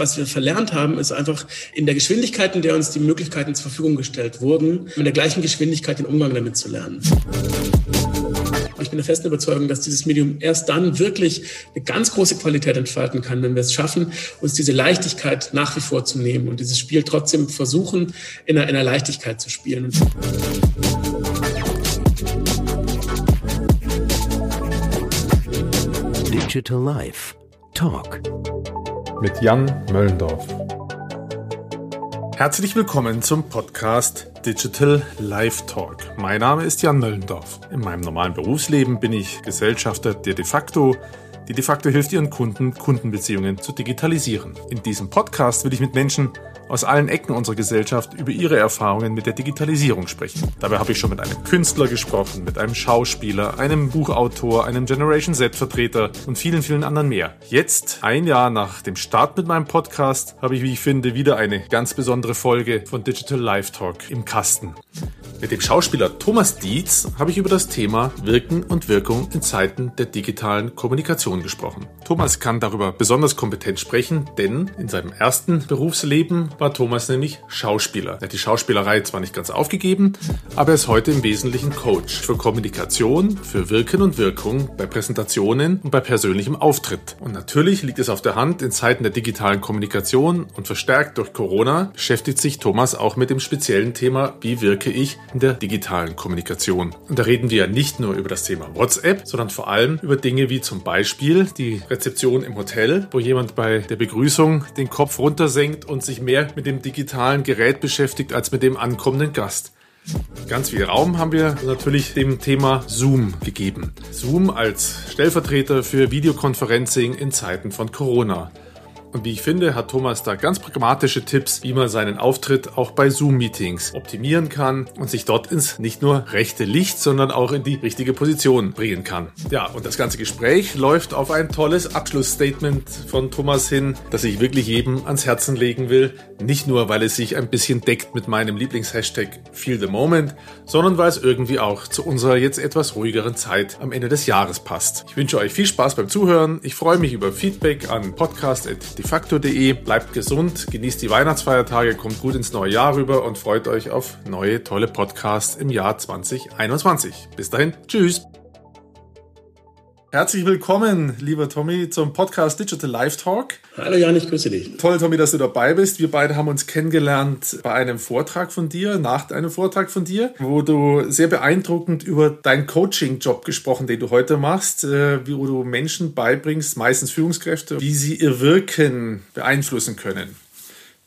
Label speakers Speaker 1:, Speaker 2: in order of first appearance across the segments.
Speaker 1: was wir verlernt haben, ist einfach in der Geschwindigkeit, in der uns die Möglichkeiten zur Verfügung gestellt wurden, mit der gleichen Geschwindigkeit den Umgang damit zu lernen. Ich bin der festen Überzeugung, dass dieses Medium erst dann wirklich eine ganz große Qualität entfalten kann, wenn wir es schaffen, uns diese Leichtigkeit nach wie vor zu nehmen und dieses Spiel trotzdem versuchen, in einer, in einer Leichtigkeit zu spielen.
Speaker 2: Digital Life Talk
Speaker 3: mit Jan Möllendorf. Herzlich willkommen zum Podcast Digital Life Talk. Mein Name ist Jan Möllendorf. In meinem normalen Berufsleben bin ich Gesellschafter der De facto, die De facto hilft ihren Kunden, Kundenbeziehungen zu digitalisieren. In diesem Podcast will ich mit Menschen aus allen Ecken unserer Gesellschaft über ihre Erfahrungen mit der Digitalisierung sprechen. Dabei habe ich schon mit einem Künstler gesprochen, mit einem Schauspieler, einem Buchautor, einem Generation Z-Vertreter und vielen, vielen anderen mehr. Jetzt, ein Jahr nach dem Start mit meinem Podcast, habe ich, wie ich finde, wieder eine ganz besondere Folge von Digital Live Talk im Kasten. Mit dem Schauspieler Thomas Dietz habe ich über das Thema Wirken und Wirkung in Zeiten der digitalen Kommunikation gesprochen. Thomas kann darüber besonders kompetent sprechen, denn in seinem ersten Berufsleben war Thomas nämlich Schauspieler. Er hat die Schauspielerei zwar nicht ganz aufgegeben, aber er ist heute im Wesentlichen Coach für Kommunikation, für Wirken und Wirkung bei Präsentationen und bei persönlichem Auftritt. Und natürlich liegt es auf der Hand, in Zeiten der digitalen Kommunikation und verstärkt durch Corona beschäftigt sich Thomas auch mit dem speziellen Thema, wie wirke ich in der digitalen Kommunikation. Und da reden wir ja nicht nur über das Thema WhatsApp, sondern vor allem über Dinge wie zum Beispiel die Rezeption im Hotel, wo jemand bei der Begrüßung den Kopf runtersenkt und sich mehr mit dem digitalen Gerät beschäftigt als mit dem ankommenden Gast. Ganz viel Raum haben wir natürlich dem Thema Zoom gegeben. Zoom als Stellvertreter für Videoconferencing in Zeiten von Corona. Und wie ich finde, hat Thomas da ganz pragmatische Tipps, wie man seinen Auftritt auch bei Zoom-Meetings optimieren kann und sich dort ins nicht nur rechte Licht, sondern auch in die richtige Position bringen kann. Ja, und das ganze Gespräch läuft auf ein tolles Abschlussstatement von Thomas hin, das ich wirklich jedem ans Herzen legen will. Nicht nur, weil es sich ein bisschen deckt mit meinem Lieblingshashtag Feel the Moment, sondern weil es irgendwie auch zu unserer jetzt etwas ruhigeren Zeit am Ende des Jahres passt. Ich wünsche euch viel Spaß beim Zuhören. Ich freue mich über Feedback an podcast@ defakto.de. Bleibt gesund, genießt die Weihnachtsfeiertage, kommt gut ins neue Jahr rüber und freut euch auf neue tolle Podcasts im Jahr 2021. Bis dahin, tschüss. Herzlich willkommen, lieber Tommy, zum Podcast Digital Live Talk.
Speaker 1: Hallo Jan, ich grüße dich.
Speaker 3: Toll, Tommy, dass du dabei bist. Wir beide haben uns kennengelernt bei einem Vortrag von dir, nach einem Vortrag von dir, wo du sehr beeindruckend über deinen Coaching-Job gesprochen, den du heute machst, äh, wo du Menschen beibringst, meistens Führungskräfte, wie sie ihr Wirken beeinflussen können.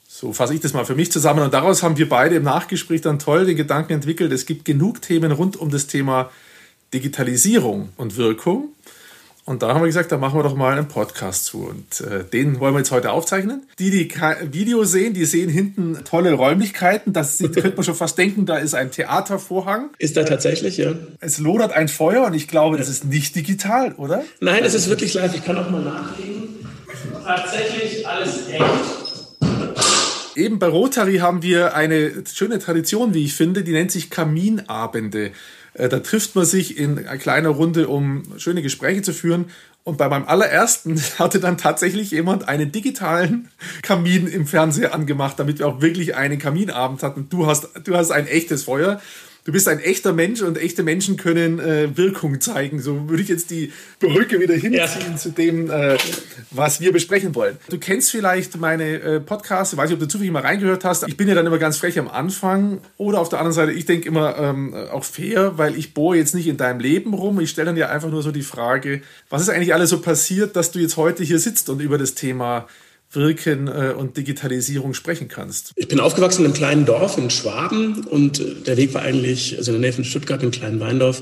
Speaker 3: So fasse ich das mal für mich zusammen. Und daraus haben wir beide im Nachgespräch dann toll den Gedanken entwickelt, es gibt genug Themen rund um das Thema Digitalisierung und Wirkung. Und da haben wir gesagt, da machen wir doch mal einen Podcast zu. Und äh, den wollen wir jetzt heute aufzeichnen. Die, die Video sehen, die sehen hinten tolle Räumlichkeiten. Das sieht, könnte man schon fast denken, da ist ein Theatervorhang.
Speaker 1: Ist da tatsächlich, ja.
Speaker 3: Es lodert ein Feuer und ich glaube, das ist nicht digital, oder?
Speaker 1: Nein, es ist wirklich live. Ich kann auch mal nachlegen. Tatsächlich alles echt.
Speaker 3: Eben bei Rotary haben wir eine schöne Tradition, wie ich finde, die nennt sich Kaminabende. Äh, da trifft man sich in einer kleinen Runde, um schöne Gespräche zu führen. Und bei meinem allerersten hatte dann tatsächlich jemand einen digitalen Kamin im Fernseher angemacht, damit wir auch wirklich einen Kaminabend hatten. Du hast, du hast ein echtes Feuer du bist ein echter Mensch und echte Menschen können äh, Wirkung zeigen. So würde ich jetzt die Brücke wieder hinziehen ja. zu dem, äh, was wir besprechen wollen. Du kennst vielleicht meine äh, Podcasts, ich weiß nicht, ob du zufällig mal reingehört hast. Ich bin ja dann immer ganz frech am Anfang oder auf der anderen Seite, ich denke immer ähm, auch fair, weil ich bohre jetzt nicht in deinem Leben rum. Ich stelle dann ja einfach nur so die Frage, was ist eigentlich alles so passiert, dass du jetzt heute hier sitzt und über das Thema Wirken äh, und Digitalisierung sprechen kannst.
Speaker 1: Ich bin aufgewachsen in einem kleinen Dorf in Schwaben und äh, der Weg war eigentlich, also in der Nähe von Stuttgart, im kleinen Weindorf.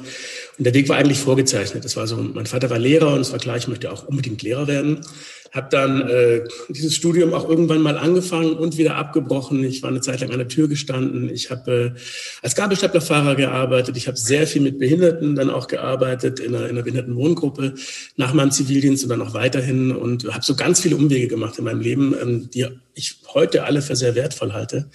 Speaker 1: Und der Weg war eigentlich vorgezeichnet. Das war so, mein Vater war Lehrer und es war klar, ich möchte auch unbedingt Lehrer werden. Habe dann äh, dieses Studium auch irgendwann mal angefangen und wieder abgebrochen. Ich war eine Zeit lang an der Tür gestanden. Ich habe äh, als Gabelstaplerfahrer gearbeitet. Ich habe sehr viel mit Behinderten dann auch gearbeitet in einer, in einer Behindertenwohngruppe nach meinem Zivildienst und dann auch weiterhin und habe so ganz viele Umwege gemacht in meinem Leben, ähm, die ich heute alle für sehr wertvoll halte.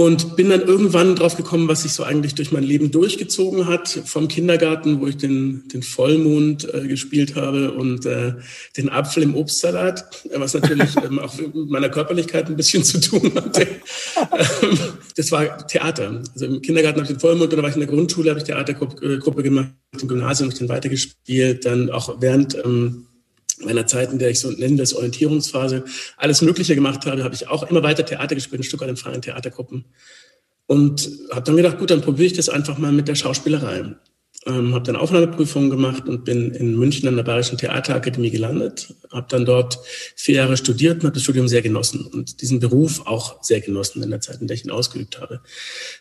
Speaker 1: Und bin dann irgendwann drauf gekommen, was sich so eigentlich durch mein Leben durchgezogen hat. Vom Kindergarten, wo ich den, den Vollmond äh, gespielt habe und äh, den Apfel im Obstsalat, was natürlich ähm, auch mit meiner Körperlichkeit ein bisschen zu tun hatte. Ähm, das war Theater. Also im Kindergarten habe ich den Vollmond, dann war ich in der Grundschule, habe ich Theatergruppe gemacht, im Gymnasium habe ich den weitergespielt, dann auch während ähm, meiner Zeit, in der ich so nenne das Orientierungsphase, alles Mögliche gemacht habe, habe ich auch immer weiter Theater gespielt, ein Stück weit in freien Theatergruppen. Und habe dann gedacht, gut, dann probiere ich das einfach mal mit der Schauspielerei. Ähm, habe dann Aufnahmeprüfungen gemacht und bin in München an der Bayerischen Theaterakademie gelandet. Habe dann dort vier Jahre studiert und habe das Studium sehr genossen und diesen Beruf auch sehr genossen in der Zeit, in der ich ihn ausgeübt habe.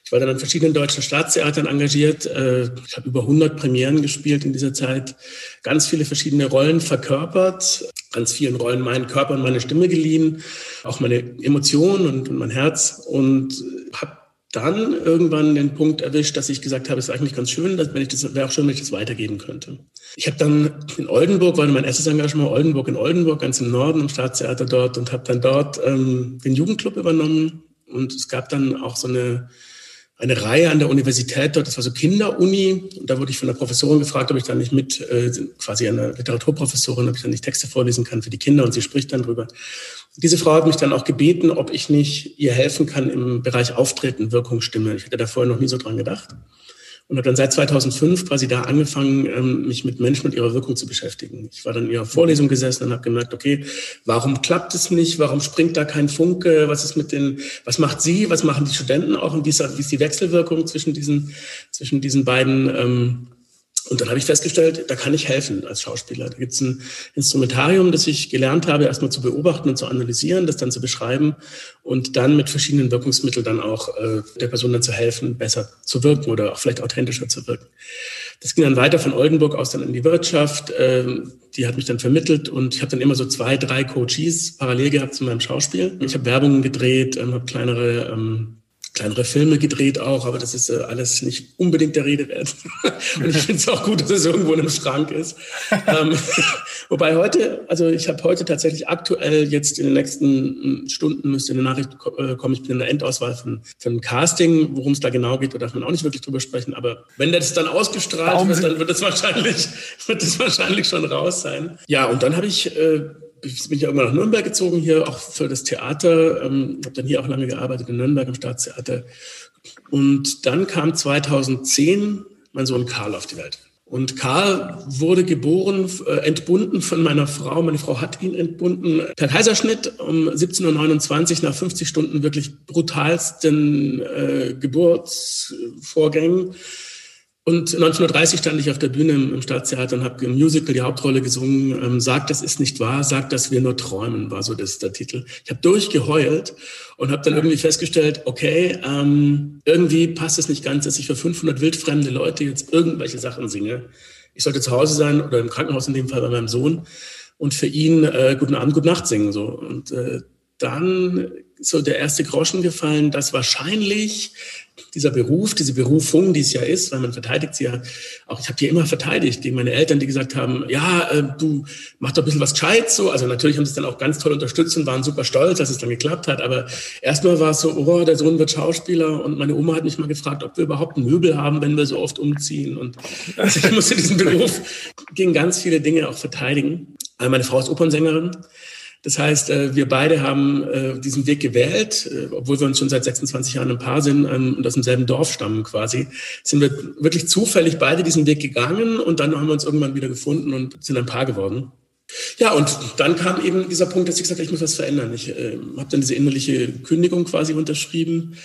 Speaker 1: Ich war dann an verschiedenen deutschen Staatstheatern engagiert. Äh, ich habe über 100 Premieren gespielt in dieser Zeit, ganz viele verschiedene Rollen verkörpert, ganz vielen Rollen meinen Körper und meine Stimme geliehen, auch meine Emotionen und, und mein Herz und habe dann irgendwann den Punkt erwischt, dass ich gesagt habe, es ist eigentlich ganz schön, dass, wenn ich das wäre auch schön, wenn ich das weitergeben könnte. Ich habe dann in Oldenburg, war mein erstes Engagement Oldenburg in Oldenburg, ganz im Norden, im Staatstheater dort und habe dann dort ähm, den Jugendclub übernommen und es gab dann auch so eine eine Reihe an der Universität dort, das war so Kinderuni, und da wurde ich von der Professorin gefragt, ob ich da nicht mit, äh, quasi eine Literaturprofessorin, ob ich da nicht Texte vorlesen kann für die Kinder und sie spricht dann drüber. Diese Frau hat mich dann auch gebeten, ob ich nicht ihr helfen kann im Bereich Auftreten, Wirkungsstimme. Ich hätte da vorher noch nie so dran gedacht und habe dann seit 2005 quasi da angefangen, ähm, mich mit Menschen und ihrer Wirkung zu beschäftigen. Ich war dann in ihrer Vorlesung gesessen und habe gemerkt, okay, warum klappt es nicht? Warum springt da kein Funke? Was ist mit den, was macht sie? Was machen die Studenten auch? Und wie ist, die Wechselwirkung zwischen diesen, zwischen diesen beiden ähm, und dann habe ich festgestellt, da kann ich helfen als Schauspieler. Da gibt es ein Instrumentarium, das ich gelernt habe, erstmal zu beobachten und zu analysieren, das dann zu beschreiben und dann mit verschiedenen Wirkungsmitteln dann auch äh, der Person dann zu helfen, besser zu wirken oder auch vielleicht authentischer zu wirken. Das ging dann weiter von Oldenburg aus dann in die Wirtschaft. Ähm, die hat mich dann vermittelt und ich habe dann immer so zwei, drei Coaches parallel gehabt zu meinem Schauspiel. Ich habe Werbungen gedreht, ähm, habe kleinere ähm, kleinere Filme gedreht auch, aber das ist äh, alles nicht unbedingt der Rede wert. und ich finde es auch gut, dass es irgendwo in einem Schrank ist. ähm, wobei heute, also ich habe heute tatsächlich aktuell jetzt in den nächsten hm, Stunden müsste eine Nachricht äh, kommen, ich bin in der Endauswahl von, von Casting, worum es da genau geht, da darf man auch nicht wirklich drüber sprechen, aber wenn das dann ausgestrahlt wird, dann wird es wahrscheinlich, wird es wahrscheinlich schon raus sein. Ja, und dann habe ich äh, bin ich ja immer nach Nürnberg gezogen, hier auch für das Theater. Ähm, habe dann hier auch lange gearbeitet in Nürnberg im Staatstheater. Und dann kam 2010 mein Sohn Karl auf die Welt. Und Karl wurde geboren, äh, entbunden von meiner Frau. Meine Frau hat ihn entbunden. Per Kaiserschnitt um 17.29 Uhr nach 50 Stunden wirklich brutalsten äh, Geburtsvorgängen und 1930 stand ich auf der Bühne im, Staatstheater und habe im Musical die Hauptrolle gesungen. Ähm, sagt, das ist nicht wahr, sagt, dass wir nur träumen, war so das, der Titel. Ich habe durchgeheult und habe dann irgendwie festgestellt, okay, ähm, irgendwie passt es nicht ganz, dass ich für 500 wildfremde Leute jetzt irgendwelche Sachen singe. Ich sollte zu Hause sein oder im Krankenhaus in dem Fall bei meinem Sohn und für ihn äh, Guten Abend, Gute Nacht singen. So. Und äh, dann so der erste Groschen gefallen, dass wahrscheinlich dieser Beruf, diese Berufung, die es ja ist, weil man verteidigt sie ja auch. Ich habe die immer verteidigt gegen meine Eltern, die gesagt haben, ja, äh, du mach doch ein bisschen was Gescheites so. Also natürlich haben sie es dann auch ganz toll unterstützt und waren super stolz, dass es dann geklappt hat. Aber erstmal war es so, oh, der Sohn wird Schauspieler und meine Oma hat mich mal gefragt, ob wir überhaupt ein Möbel haben, wenn wir so oft umziehen. Und also ich musste diesen Beruf gegen ganz viele Dinge auch verteidigen. Meine Frau ist Opernsängerin. Das heißt, äh, wir beide haben äh, diesen Weg gewählt, äh, obwohl wir uns schon seit 26 Jahren ein Paar sind und aus demselben Dorf stammen quasi, sind wir wirklich zufällig beide diesen Weg gegangen und dann haben wir uns irgendwann wieder gefunden und sind ein Paar geworden. Ja, und dann kam eben dieser Punkt, dass ich gesagt habe, ich muss was verändern. Ich äh, habe dann diese innerliche Kündigung quasi unterschrieben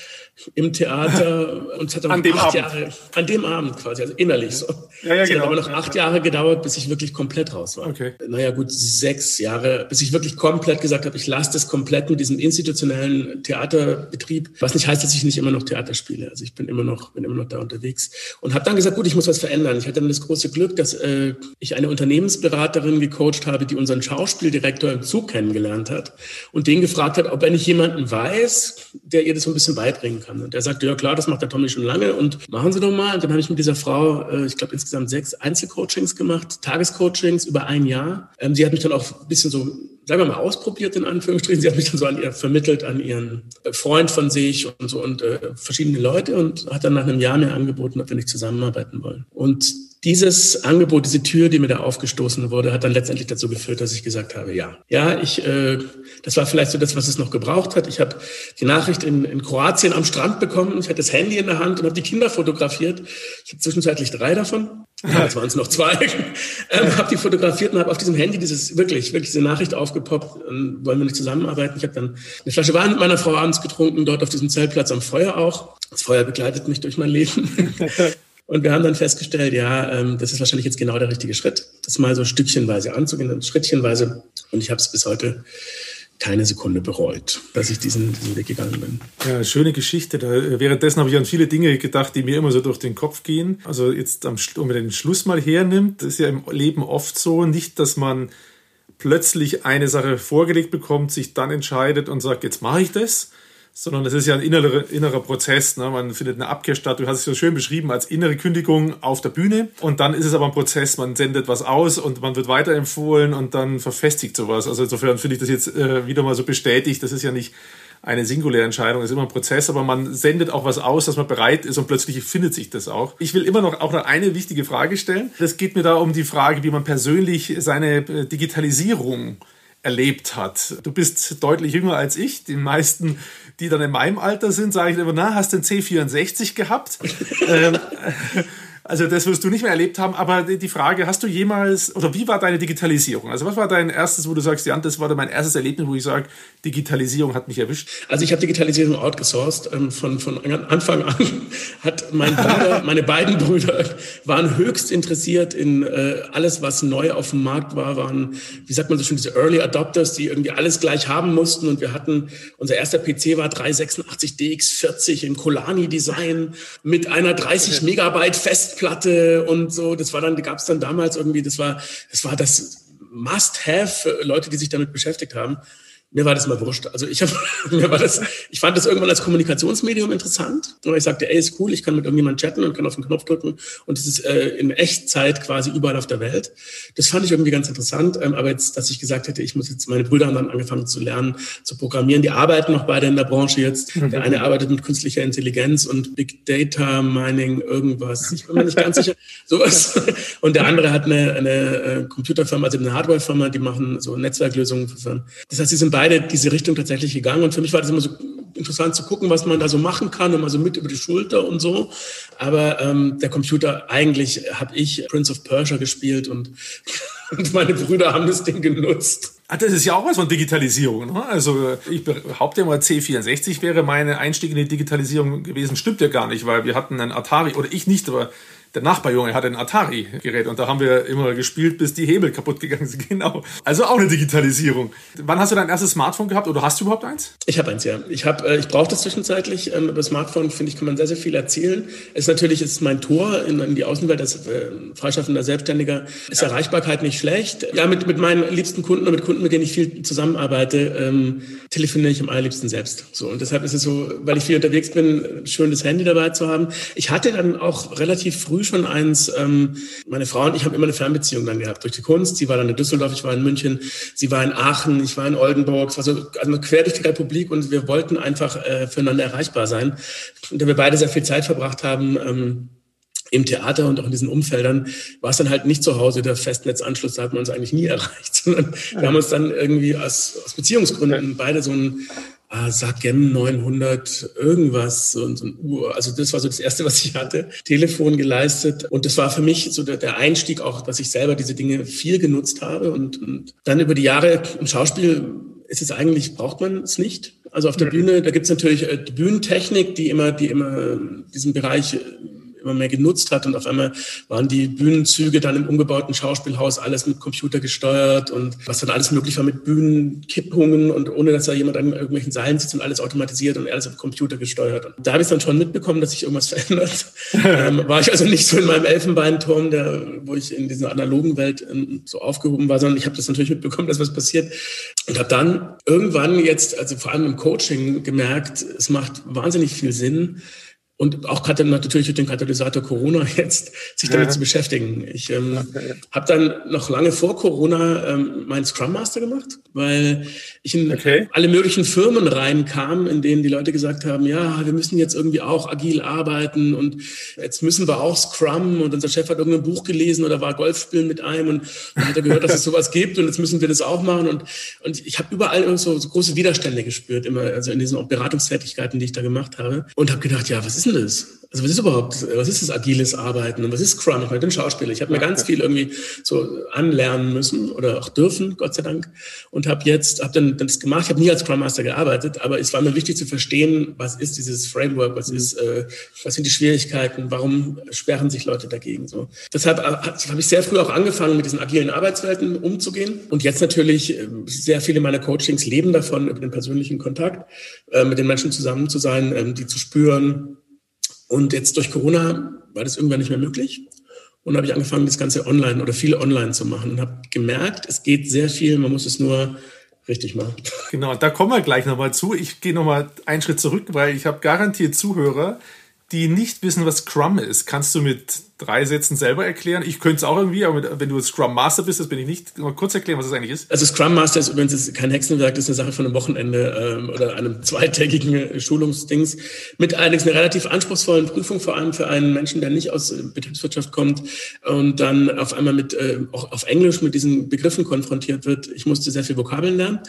Speaker 1: im Theater und es hat dann an acht Jahre, an dem Abend quasi, also innerlich so. Ja, ja, es genau. hat aber noch acht Jahre gedauert, bis ich wirklich komplett raus war. Okay. Naja, gut, sechs Jahre, bis ich wirklich komplett gesagt habe, ich lasse das komplett mit diesem institutionellen Theaterbetrieb, was nicht heißt, dass ich nicht immer noch Theater spiele. Also ich bin immer noch, bin immer noch da unterwegs und habe dann gesagt, gut, ich muss was verändern. Ich hatte dann das große Glück, dass äh, ich eine Unternehmensberaterin gecoacht habe, die unseren Schauspieldirektor im Zug kennengelernt hat und den gefragt hat, ob er nicht jemanden weiß, der ihr das so ein bisschen beibringen kann. Und er sagte, ja klar, das macht der Tommy schon lange und machen Sie doch mal. Und dann habe ich mit dieser Frau, äh, ich glaube insgesamt sechs Einzelcoachings gemacht, Tagescoachings über ein Jahr. Ähm, sie hat mich dann auch ein bisschen so sagen wir mal, ausprobiert, in Anführungsstrichen. Sie hat mich dann so an ihr vermittelt, an ihren Freund von sich und so und äh, verschiedene Leute und hat dann nach einem Jahr mir angeboten, ob wir nicht zusammenarbeiten wollen. Und dieses Angebot, diese Tür, die mir da aufgestoßen wurde, hat dann letztendlich dazu geführt, dass ich gesagt habe, ja. Ja, ich, äh, das war vielleicht so das, was es noch gebraucht hat. Ich habe die Nachricht in, in Kroatien am Strand bekommen. Ich hatte das Handy in der Hand und habe die Kinder fotografiert. Ich habe zwischenzeitlich drei davon. Ja, jetzt waren es noch zwei. ähm, habe die fotografiert und habe auf diesem Handy dieses wirklich, wirklich diese Nachricht aufgepoppt. Ähm, wollen wir nicht zusammenarbeiten? Ich habe dann eine Flasche Wein mit meiner Frau abends getrunken, dort auf diesem Zeltplatz am Feuer auch. Das Feuer begleitet mich durch mein Leben. Und wir haben dann festgestellt, ja, ähm, das ist wahrscheinlich jetzt genau der richtige Schritt, das mal so stückchenweise anzugehen, schrittchenweise. Und ich habe es bis heute keine Sekunde bereut, dass ich diesen, diesen Weg gegangen bin.
Speaker 3: Ja, schöne Geschichte. Da, währenddessen habe ich an viele Dinge gedacht, die mir immer so durch den Kopf gehen. Also jetzt, am, wenn man den Schluss mal hernimmt, das ist ja im Leben oft so, nicht, dass man plötzlich eine Sache vorgelegt bekommt, sich dann entscheidet und sagt, jetzt mache ich das, sondern es ist ja ein innerer, innerer Prozess. Ne? Man findet eine Abkehr statt. Du hast es so schön beschrieben als innere Kündigung auf der Bühne. Und dann ist es aber ein Prozess. Man sendet was aus und man wird weiterempfohlen und dann verfestigt sowas. Also insofern finde ich das jetzt äh, wieder mal so bestätigt. Das ist ja nicht eine singuläre Entscheidung, es ist immer ein Prozess, aber man sendet auch was aus, dass man bereit ist und plötzlich findet sich das auch. Ich will immer noch auch noch eine wichtige Frage stellen. Das geht mir da um die Frage, wie man persönlich seine äh, Digitalisierung erlebt hat. Du bist deutlich jünger als ich. Die meisten die dann in meinem Alter sind, sage ich immer, na, hast du den C64 gehabt? ähm, also das wirst du nicht mehr erlebt haben, aber die Frage, hast du jemals, oder wie war deine Digitalisierung? Also was war dein erstes, wo du sagst, Jan, das war mein erstes Erlebnis, wo ich sage, Digitalisierung hat mich erwischt?
Speaker 1: Also ich habe Digitalisierung outgesourced. Ähm, von, von Anfang an hat mein Bruder, meine beiden Brüder waren höchst interessiert in äh, alles, was neu auf dem Markt war, waren, wie sagt man so schön, diese Early Adopters, die irgendwie alles gleich haben mussten. Und wir hatten, unser erster PC war 386 DX40 im Colani-Design mit einer 30 Megabyte Fest Festplatte und so. Das war dann, gab es dann damals irgendwie, das war, das war das Must-Have für Leute, die sich damit beschäftigt haben mir war das mal wurscht. Also ich habe, mir war das, ich fand das irgendwann als Kommunikationsmedium interessant. Und ich sagte, ey, ist cool, ich kann mit irgendjemandem chatten und kann auf den Knopf drücken und das ist äh, in Echtzeit quasi überall auf der Welt. Das fand ich irgendwie ganz interessant. Ähm, aber jetzt, dass ich gesagt hätte, ich muss jetzt, meine Brüder haben dann angefangen zu lernen, zu programmieren. Die arbeiten noch beide in der Branche jetzt. Der eine arbeitet mit künstlicher Intelligenz und Big Data Mining, irgendwas. Ich bin mir nicht ganz sicher. Sowas. Und der andere hat eine, eine äh, Computerfirma, also eine Hardwarefirma, die machen so Netzwerklösungen für Firmen. Das heißt, sie sind beide beide diese Richtung tatsächlich gegangen. Und für mich war das immer so interessant zu gucken, was man da so machen kann, immer so mit über die Schulter und so. Aber ähm, der Computer, eigentlich habe ich Prince of Persia gespielt und, und meine Brüder haben das Ding genutzt.
Speaker 3: Ah, das ist ja auch was von Digitalisierung. Ne? Also ich behaupte mal, C64 wäre meine Einstieg in die Digitalisierung gewesen. Stimmt ja gar nicht, weil wir hatten einen Atari, oder ich nicht, aber der Nachbarjunge hatte ein Atari-Gerät und da haben wir immer gespielt, bis die Hebel kaputt gegangen sind. Genau. Also auch eine Digitalisierung. Wann hast du dein erstes Smartphone gehabt oder hast du überhaupt eins?
Speaker 1: Ich habe eins, ja. Ich, hab, äh, ich brauche das zwischenzeitlich. Ähm, über Smartphone, finde ich, kann man sehr, sehr viel erzählen. Es ist natürlich ist mein Tor in, in die Außenwelt als äh, freischaffender Selbstständiger. Ist ja. Erreichbarkeit nicht schlecht. Ja, mit, mit meinen liebsten Kunden und mit Kunden, mit denen ich viel zusammenarbeite, ähm, telefoniere ich am allerliebsten selbst. So, und deshalb ist es so, weil ich viel unterwegs bin, schön das Handy dabei zu haben. Ich hatte dann auch relativ früh schon eins. Ähm, meine Frau und ich haben immer eine Fernbeziehung dann gehabt durch die Kunst. Sie war dann in Düsseldorf, ich war in München, sie war in Aachen, ich war in Oldenburg. Es war so also quer durch die Republik und wir wollten einfach äh, füreinander erreichbar sein. Und da wir beide sehr viel Zeit verbracht haben, ähm, im Theater und auch in diesen Umfeldern war es dann halt nicht zu Hause der Festnetzanschluss, da hat man uns eigentlich nie erreicht, sondern wir haben uns dann irgendwie aus, aus Beziehungsgründen beide so ein ah, Sagem 900 irgendwas und so ein Uhr. Also das war so das erste, was ich hatte. Telefon geleistet und das war für mich so der, der Einstieg auch, dass ich selber diese Dinge viel genutzt habe und, und dann über die Jahre im Schauspiel ist es eigentlich, braucht man es nicht. Also auf der Bühne, da gibt es natürlich äh, die Bühnentechnik, die immer, die immer diesen Bereich immer mehr genutzt hat. Und auf einmal waren die Bühnenzüge dann im umgebauten Schauspielhaus alles mit Computer gesteuert und was dann alles möglich war mit Bühnenkippungen und ohne dass da jemand an irgendwelchen Seilen sitzt und alles automatisiert und alles auf Computer gesteuert. Und da habe ich dann schon mitbekommen, dass sich irgendwas verändert. ähm, war ich also nicht so in meinem Elfenbeinturm, der, wo ich in dieser analogen Welt ähm, so aufgehoben war, sondern ich habe das natürlich mitbekommen, dass was passiert. Und habe dann irgendwann jetzt, also vor allem im Coaching, gemerkt, es macht wahnsinnig viel Sinn, und auch natürlich durch den Katalysator Corona jetzt sich damit ja. zu beschäftigen. Ich ähm, okay. habe dann noch lange vor Corona ähm, meinen Scrum Master gemacht, weil ich in okay. alle möglichen Firmen reinkam, in denen die Leute gesagt haben, ja, wir müssen jetzt irgendwie auch agil arbeiten und jetzt müssen wir auch Scrum und unser Chef hat irgendein Buch gelesen oder war Golf spielen mit einem und dann hat er gehört, dass es sowas gibt und jetzt müssen wir das auch machen und, und ich habe überall so, so große Widerstände gespürt, immer also in diesen Beratungstätigkeiten, die ich da gemacht habe und habe gedacht, ja, was ist denn das? Also was ist überhaupt, was ist das agiles Arbeiten und was ist Scrum? Ich meine, ich bin Schauspieler. Ich habe mir ganz viel irgendwie so anlernen müssen oder auch dürfen, Gott sei Dank. Und habe jetzt, habe dann das gemacht. Ich habe nie als Scrum Master gearbeitet, aber es war mir wichtig zu verstehen, was ist dieses Framework, was ist, äh, was sind die Schwierigkeiten, warum sperren sich Leute dagegen. So. Deshalb äh, habe ich sehr früh auch angefangen, mit diesen agilen Arbeitswelten umzugehen. Und jetzt natürlich äh, sehr viele meiner Coachings leben davon, über den persönlichen Kontakt, äh, mit den Menschen zusammen zu sein, ähm, die zu spüren, und jetzt durch Corona war das irgendwann nicht mehr möglich. Und habe ich angefangen, das Ganze online oder viel online zu machen und habe gemerkt, es geht sehr viel, man muss es nur richtig machen.
Speaker 3: Genau, da kommen wir gleich nochmal zu. Ich gehe nochmal einen Schritt zurück, weil ich habe garantiert Zuhörer, die nicht wissen, was Scrum ist. Kannst du mit drei Sätzen selber erklären? Ich könnte es auch irgendwie, aber wenn du Scrum Master bist, das bin ich nicht. Mal kurz erklären, was das eigentlich ist.
Speaker 1: Also Scrum Master ist übrigens kein Hexenwerk, das ist eine Sache von einem Wochenende ähm, oder einem zweitägigen Schulungsdings mit allerdings einer relativ anspruchsvollen Prüfung, vor allem für einen Menschen, der nicht aus Betriebswirtschaft kommt und dann auf einmal mit äh, auch auf Englisch mit diesen Begriffen konfrontiert wird. Ich musste sehr viel Vokabeln lernen.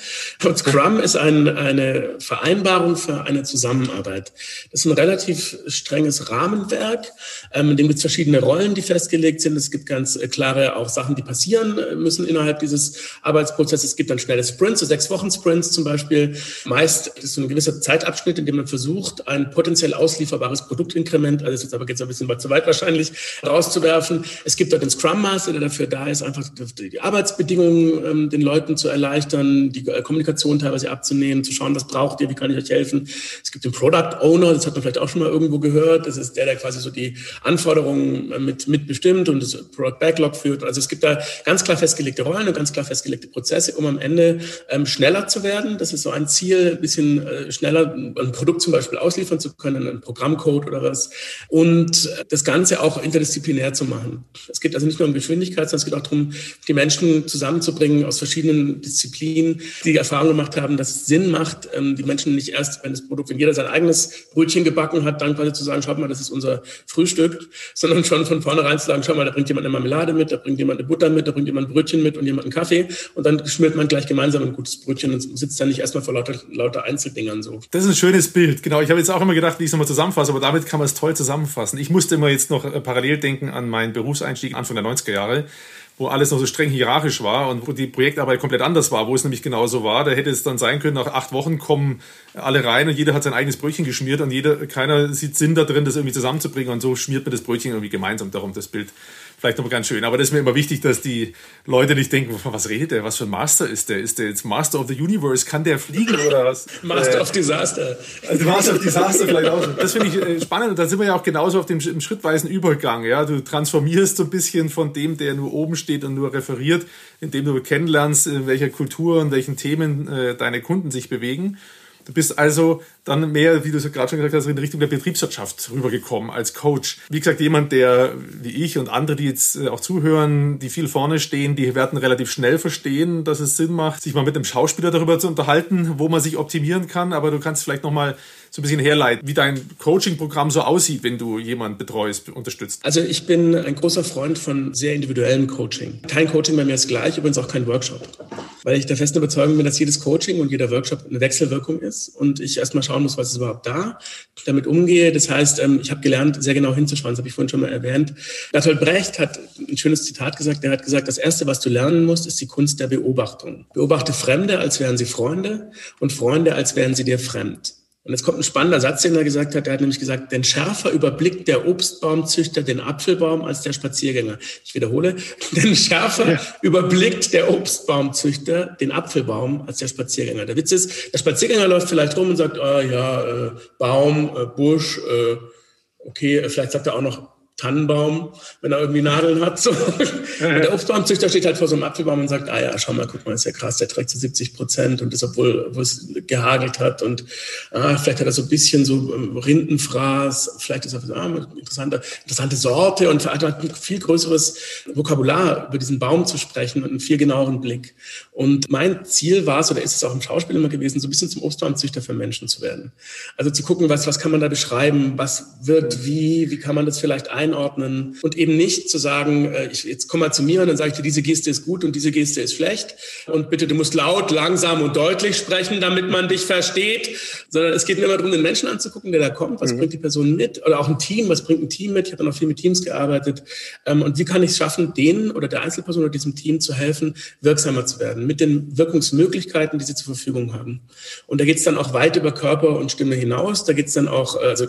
Speaker 1: Und Scrum ist ein, eine Vereinbarung für eine Zusammenarbeit. Das ist ein relativ strenges Rahmenwerk, ähm, in dem es verschiedene Rollen, die festgelegt sind. Es gibt ganz äh, klare auch Sachen, die passieren äh, müssen innerhalb dieses Arbeitsprozesses. Es gibt dann schnelle Sprints, so sechs Wochen Sprints zum Beispiel. Meist ist so ein gewisser Zeitabschnitt, in dem man versucht, ein potenziell auslieferbares Produktinkrement, also jetzt aber geht es ein bisschen zu weit wahrscheinlich, rauszuwerfen. Es gibt dort den Scrum Master, der dafür da ist, einfach die Arbeitsbedingungen ähm, den Leuten zu erleichtern, die äh, Kommunikation teilweise abzunehmen, zu schauen, was braucht ihr, wie kann ich euch helfen. Es gibt den Product Owner, das hat man vielleicht auch schon mal irgendwo gehört. Das ist der, der quasi so die Anforderungen mit, mitbestimmt und das Product Backlog führt. Also es gibt da ganz klar festgelegte Rollen und ganz klar festgelegte Prozesse, um am Ende ähm, schneller zu werden. Das ist so ein Ziel, ein bisschen äh, schneller ein Produkt zum Beispiel ausliefern zu können, einen Programmcode oder was. Und das Ganze auch interdisziplinär zu machen. Es geht also nicht nur um Geschwindigkeit, sondern es geht auch darum, die Menschen zusammenzubringen aus verschiedenen Disziplinen, die die Erfahrung gemacht haben, dass es Sinn macht, ähm, die Menschen nicht erst, wenn das Produkt, wenn jeder sein eigenes Brötchen gebacken hat, dann quasi zu sagen, schaut mal, das ist unser Frühstück, sondern schon schon von vornherein zu sagen, schau mal, da bringt jemand eine Marmelade mit, da bringt jemand eine Butter mit, da bringt jemand ein Brötchen mit und jemand einen Kaffee und dann schmiert man gleich gemeinsam ein gutes Brötchen und sitzt dann nicht erstmal vor lauter, lauter Einzeldingern so.
Speaker 3: Das ist ein schönes Bild, genau. Ich habe jetzt auch immer gedacht, wie ich es nochmal zusammenfasse, aber damit kann man es toll zusammenfassen. Ich musste immer jetzt noch äh, parallel denken an meinen Berufseinstieg Anfang der 90er Jahre wo alles noch so streng hierarchisch war und wo die Projektarbeit komplett anders war, wo es nämlich genauso war. Da hätte es dann sein können, nach acht Wochen kommen alle rein und jeder hat sein eigenes Brötchen geschmiert und jeder, keiner sieht Sinn da drin, das irgendwie zusammenzubringen und so schmiert man das Brötchen irgendwie gemeinsam. Darum das Bild vielleicht nochmal ganz schön. Aber das ist mir immer wichtig, dass die Leute nicht denken, was redet der, was für ein Master ist der? Ist der jetzt Master of the Universe? Kann der fliegen oder was?
Speaker 1: Master äh, of Disaster.
Speaker 3: Also Master of Disaster vielleicht auch. Das finde ich äh, spannend und da sind wir ja auch genauso auf dem im schrittweisen Übergang. Ja, Du transformierst so ein bisschen von dem, der nur oben steht und nur referiert, indem du kennenlernst, in welcher Kultur und welchen Themen äh, deine Kunden sich bewegen. Du bist also dann mehr, wie du es gerade schon gesagt hast, in Richtung der Betriebswirtschaft rübergekommen als Coach. Wie gesagt, jemand, der wie ich und andere, die jetzt äh, auch zuhören, die viel vorne stehen, die werden relativ schnell verstehen, dass es Sinn macht, sich mal mit einem Schauspieler darüber zu unterhalten, wo man sich optimieren kann. Aber du kannst vielleicht noch mal so ein bisschen herleiten, wie dein Coaching-Programm so aussieht, wenn du jemanden betreust, unterstützt?
Speaker 1: Also ich bin ein großer Freund von sehr individuellem Coaching. Kein Coaching bei mir ist gleich, übrigens auch kein Workshop. Weil ich der festen Überzeugung bin, dass jedes Coaching und jeder Workshop eine Wechselwirkung ist und ich erstmal schauen muss, was ist überhaupt da, damit umgehe. Das heißt, ähm, ich habe gelernt, sehr genau hinzuschauen, das habe ich vorhin schon mal erwähnt. Bertolt Brecht hat ein schönes Zitat gesagt, der hat gesagt, das Erste, was du lernen musst, ist die Kunst der Beobachtung. Beobachte Fremde, als wären sie Freunde und Freunde, als wären sie dir fremd. Und jetzt kommt ein spannender Satz, den er gesagt hat. Er hat nämlich gesagt, denn schärfer überblickt der Obstbaumzüchter den Apfelbaum als der Spaziergänger. Ich wiederhole, denn schärfer ja. überblickt der Obstbaumzüchter den Apfelbaum als der Spaziergänger. Der Witz ist, der Spaziergänger läuft vielleicht rum und sagt, oh, ja, äh, Baum, äh, Busch, äh, okay, vielleicht sagt er auch noch Tannenbaum, wenn er irgendwie Nadeln hat. So. Und der Obstbaumzüchter steht halt vor so einem Apfelbaum und sagt, ah ja, schau mal, guck mal, ist ja krass, der trägt zu so 70 Prozent und das, obwohl, es gehagelt hat und ah, vielleicht hat er so ein bisschen so ähm, Rindenfraß, vielleicht ist er ah, eine interessante, interessante Sorte und hat ein viel größeres Vokabular über diesen Baum zu sprechen und einen viel genaueren Blick. Und mein Ziel war es, oder ist es auch im Schauspiel immer gewesen, so ein bisschen zum Obstbaumzüchter für Menschen zu werden. Also zu gucken, was, was kann man da beschreiben, was wird wie, wie kann man das vielleicht ein einordnen? Und eben nicht zu sagen, äh, ich, jetzt komm mal zu mir und dann sage ich dir, diese Geste ist gut und diese Geste ist schlecht. Und bitte, du musst laut, langsam und deutlich sprechen, damit man dich versteht, sondern es geht mir immer darum, den Menschen anzugucken, der da kommt, was mhm. bringt die Person mit? Oder auch ein Team, was bringt ein Team mit, ich habe noch viel mit Teams gearbeitet. Ähm, und wie kann ich es schaffen, denen oder der Einzelperson oder diesem Team zu helfen, wirksamer zu werden, mit den Wirkungsmöglichkeiten, die sie zur Verfügung haben. Und da geht es dann auch weit über Körper und Stimme hinaus, da geht es dann auch, also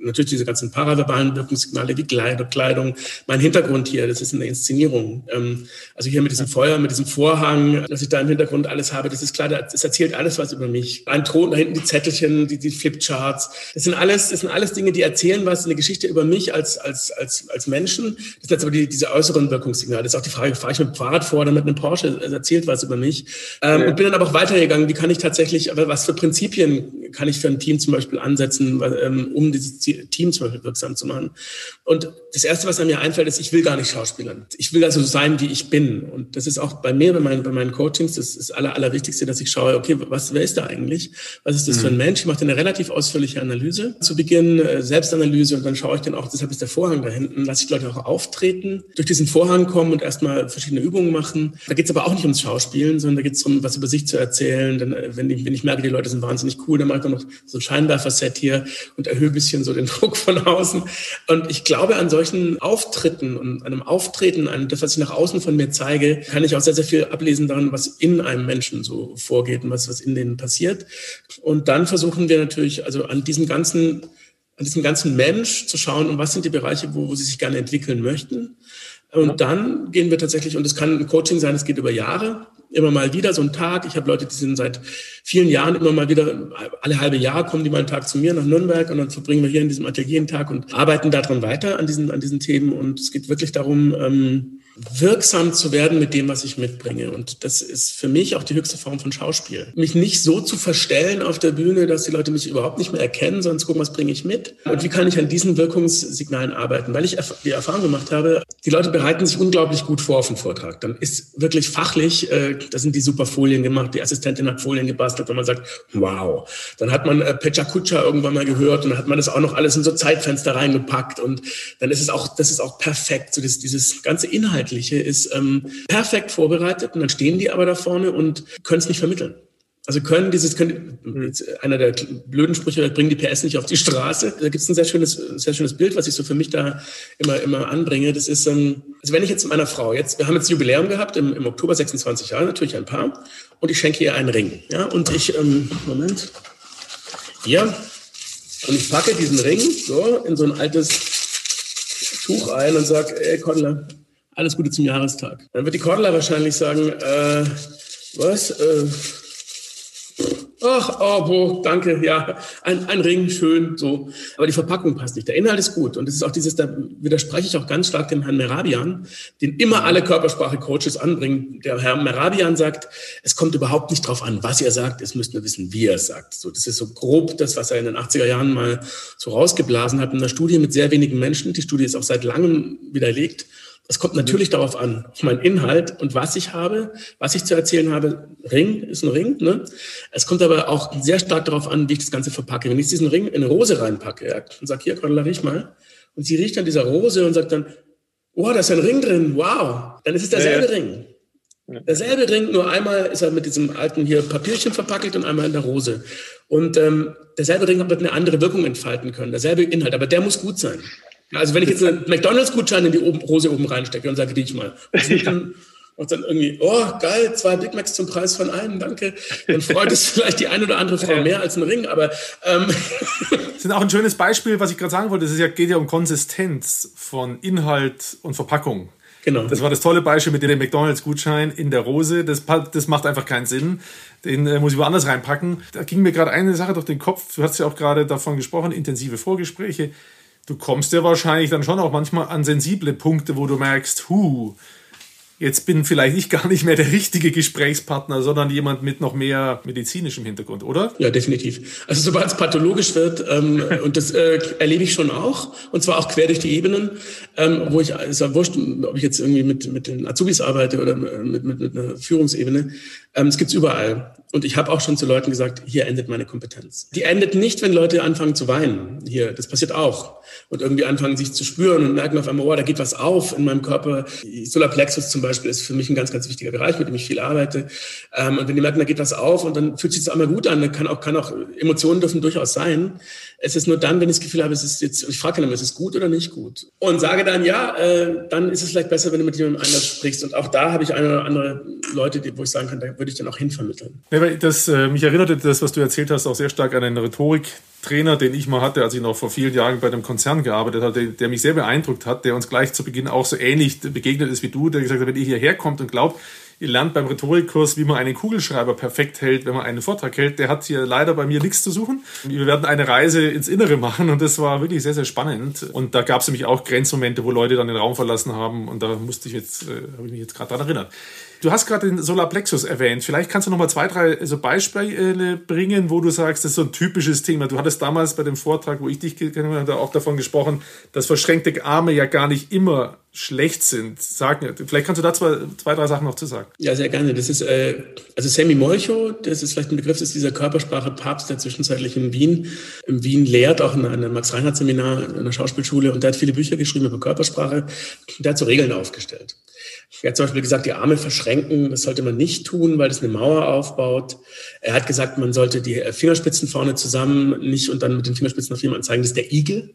Speaker 1: natürlich diese ganzen paraverbalen Wirkungssignale wie Kleidung. Mein Hintergrund hier, das ist eine Inszenierung. Ähm, also hier mit diesem Feuer, mit diesem Vorhang, dass ich da im Hintergrund alles habe, das ist klar, das erzählt alles was über mich. Ein Thron, da hinten die Zettelchen, die, die Flipcharts. Das sind alles, das sind alles Dinge, die erzählen was, eine Geschichte über mich als, als, als, als Menschen. Das sind jetzt aber die, diese äußeren Wirkungssignale. Das ist auch die Frage, fahre ich mit dem Fahrrad vor oder mit einem Porsche? Es erzählt was über mich. Ähm, ja. Und bin dann aber auch weitergegangen. Wie kann ich tatsächlich, aber was für Prinzipien kann ich für ein Team zum Beispiel ansetzen, ähm, um dieses Team zum Beispiel wirksam zu machen. Und das Erste, was mir einfällt, ist, ich will gar nicht schauspielern. Ich will also sein, wie ich bin. Und das ist auch bei mir, bei meinen, bei meinen Coachings, das ist das Aller, Allerwichtigste, dass ich schaue, okay, was, wer ist da eigentlich? Was ist das mhm. für ein mhm. Mensch? Ich mache eine relativ ausführliche Analyse. Zu Beginn äh, Selbstanalyse und dann schaue ich dann auch, deshalb ist der Vorhang da hinten, lasse ich Leute auch auftreten, durch diesen Vorhang kommen und erstmal verschiedene Übungen machen. Da geht es aber auch nicht ums Schauspielen, sondern da geht es darum, was über sich zu erzählen. Dann, äh, wenn, ich, wenn ich merke, die Leute sind wahnsinnig cool, dann mache ich dann noch so ein Scheinwerfer-Set hier und erhöhe ein bisschen so den Druck von außen. Und ich glaube, an solchen Auftritten und einem Auftreten, an das, was ich nach außen von mir zeige, kann ich auch sehr, sehr viel ablesen daran, was in einem Menschen so vorgeht und was, was in denen passiert. Und dann versuchen wir natürlich, also an diesem ganzen, an diesem ganzen Mensch zu schauen, um was sind die Bereiche, wo, wo sie sich gerne entwickeln möchten. Und dann gehen wir tatsächlich, und es kann ein Coaching sein, es geht über Jahre, immer mal wieder so ein Tag. Ich habe Leute, die sind seit vielen Jahren immer mal wieder, alle halbe Jahr kommen die mal einen Tag zu mir nach Nürnberg und dann verbringen wir hier in diesem Atelier einen Tag und arbeiten daran weiter an diesen, an diesen Themen. Und es geht wirklich darum, ähm, wirksam zu werden mit dem, was ich mitbringe. Und das ist für mich auch die höchste Form von Schauspiel. Mich nicht so zu verstellen auf der Bühne, dass die Leute mich überhaupt nicht mehr erkennen, sondern zu gucken, was bringe ich mit und wie kann ich an diesen Wirkungssignalen arbeiten. Weil ich die Erfahrung gemacht habe, die Leute bereiten sich unglaublich gut vor auf den Vortrag. Dann ist wirklich fachlich, äh, da sind die super Folien gemacht, die Assistentin hat Folien gebastelt, wenn man sagt, wow. Dann hat man äh, Pecha Kutscher irgendwann mal gehört und dann hat man das auch noch alles in so Zeitfenster reingepackt und dann ist es auch, das ist auch perfekt, so dieses, dieses ganze Inhalt Inhaltliche ist ähm, perfekt vorbereitet und dann stehen die aber da vorne und können es nicht vermitteln. Also können dieses, können, einer der blöden Sprüche, bringen die PS nicht auf die Straße. Da gibt es ein sehr schönes, sehr schönes Bild, was ich so für mich da immer, immer anbringe. Das ist, ähm, also wenn ich jetzt meiner Frau, jetzt, wir haben jetzt Jubiläum gehabt im, im Oktober 26 Jahre, natürlich ein Paar, und ich schenke ihr einen Ring. Ja, und ich, ähm, Moment, hier, und ich packe diesen Ring so in so ein altes Tuch ein und sage, ey, Cordula, alles Gute zum Jahrestag. Dann wird die Cordula wahrscheinlich sagen, äh, was? Äh, Ach, oh, boah, danke, ja, ein, ein Ring, schön, so. Aber die Verpackung passt nicht. Der Inhalt ist gut. Und es ist auch dieses, da widerspreche ich auch ganz stark dem Herrn Merabian, den immer alle Körpersprache-Coaches anbringen. Der Herr Merabian sagt, es kommt überhaupt nicht drauf an, was ihr sagt, es müsst nur wissen, wie er es sagt. So, das ist so grob das, was er in den 80er Jahren mal so rausgeblasen hat in einer Studie mit sehr wenigen Menschen. Die Studie ist auch seit langem widerlegt. Es kommt natürlich darauf an, auf meinen Inhalt und was ich habe, was ich zu erzählen habe. Ring ist ein Ring. Ne? Es kommt aber auch sehr stark darauf an, wie ich das Ganze verpacke. Wenn ich diesen Ring in eine Rose reinpacke ja, und sage, hier, Cordula, riech mal. Und sie riecht an dieser Rose und sagt dann, oh, da ist ein Ring drin, wow. Dann ist es derselbe ja, ja. Ring. Derselbe Ring, nur einmal ist er mit diesem alten hier Papierchen verpackt und einmal in der Rose. Und ähm, derselbe Ring wird eine andere Wirkung entfalten können, derselbe Inhalt, aber der muss gut sein. Also wenn ich jetzt einen McDonalds-Gutschein in die Rose oben reinstecke und sage, riech mal. Und dann, und dann irgendwie, oh, geil, zwei Big Macs zum Preis von einem, danke. Dann freut es vielleicht die eine oder andere Frau mehr als ein Ring, aber... Ähm.
Speaker 3: Das ist auch ein schönes Beispiel, was ich gerade sagen wollte. Es ja, geht ja um Konsistenz von Inhalt und Verpackung. Genau. Das war das tolle Beispiel mit dem McDonalds-Gutschein in der Rose. Das, das macht einfach keinen Sinn. Den äh, muss ich woanders reinpacken. Da ging mir gerade eine Sache durch den Kopf. Du hast ja auch gerade davon gesprochen, intensive Vorgespräche du kommst ja wahrscheinlich dann schon auch manchmal an sensible Punkte, wo du merkst, hu, jetzt bin vielleicht ich gar nicht mehr der richtige Gesprächspartner, sondern jemand mit noch mehr medizinischem Hintergrund, oder?
Speaker 1: Ja, definitiv. Also sobald es pathologisch wird, ähm, und das äh, erlebe ich schon auch, und zwar auch quer durch die Ebenen, ähm, wo ich, ist ja wurscht, ob ich jetzt irgendwie mit, mit den Azubis arbeite oder mit, mit, mit einer Führungsebene, ähm, es gibt's überall. Und ich habe auch schon zu Leuten gesagt, hier endet meine Kompetenz. Die endet nicht, wenn Leute anfangen zu weinen. Hier, das passiert auch. Und irgendwie anfangen, sich zu spüren und merken auf einmal, oh, da geht was auf in meinem Körper. Solarplexus zum Beispiel ist für mich ein ganz, ganz wichtiger Bereich, mit dem ich viel arbeite. Ähm, und wenn die merken, da geht was auf und dann fühlt sich das einmal gut an, dann kann auch, kann auch, Emotionen dürfen durchaus sein. Es ist nur dann, wenn ich das Gefühl habe, es ist jetzt, ich frage dann immer, ist es gut oder nicht gut? Und sage dann, ja, äh, dann ist es vielleicht besser, wenn du mit jemandem anders sprichst. Und auch da habe ich eine oder andere Leute, die, wo ich sagen kann, da würde ich dann auch hinvermitteln.
Speaker 3: Ja, weil das, äh, mich erinnerte das, was du erzählt hast, auch sehr stark an einen Rhetoriktrainer, den ich mal hatte, als ich noch vor vielen Jahren bei einem Konzern gearbeitet hatte, der mich sehr beeindruckt hat, der uns gleich zu Beginn auch so ähnlich begegnet ist wie du, der gesagt hat, wenn ihr hierher kommt und glaubt, ihr lernt beim Rhetorikkurs, wie man einen Kugelschreiber perfekt hält, wenn man einen Vortrag hält. Der hat hier leider bei mir nichts zu suchen. Wir werden eine Reise ins Innere machen und das war wirklich sehr, sehr spannend. Und da gab es nämlich auch Grenzmomente, wo Leute dann den Raum verlassen haben und da musste ich jetzt, äh, habe ich mich jetzt gerade daran erinnert. Du hast gerade den Solarplexus erwähnt. Vielleicht kannst du noch mal zwei, drei so Beispiele bringen, wo du sagst, das ist so ein typisches Thema. Du hattest damals bei dem Vortrag, wo ich dich kennengelernt habe, auch davon gesprochen, dass verschränkte Arme ja gar nicht immer schlecht sind. Sag, vielleicht kannst du da zwei, zwei, drei Sachen noch zu sagen.
Speaker 1: Ja, sehr gerne. Das ist, äh, also Sammy Molcho, das ist vielleicht ein Begriff, das ist dieser Körpersprache-Papst, der zwischenzeitlich in Wien, in Wien lehrt, auch in einem Max-Reinhardt-Seminar in einer Schauspielschule und der hat viele Bücher geschrieben über Körpersprache. Der hat so Regeln aufgestellt. Er hat zum Beispiel gesagt, die Arme verschränken, das sollte man nicht tun, weil das eine Mauer aufbaut. Er hat gesagt, man sollte die Fingerspitzen vorne zusammen nicht und dann mit den Fingerspitzen auf jemanden zeigen, das ist der Igel.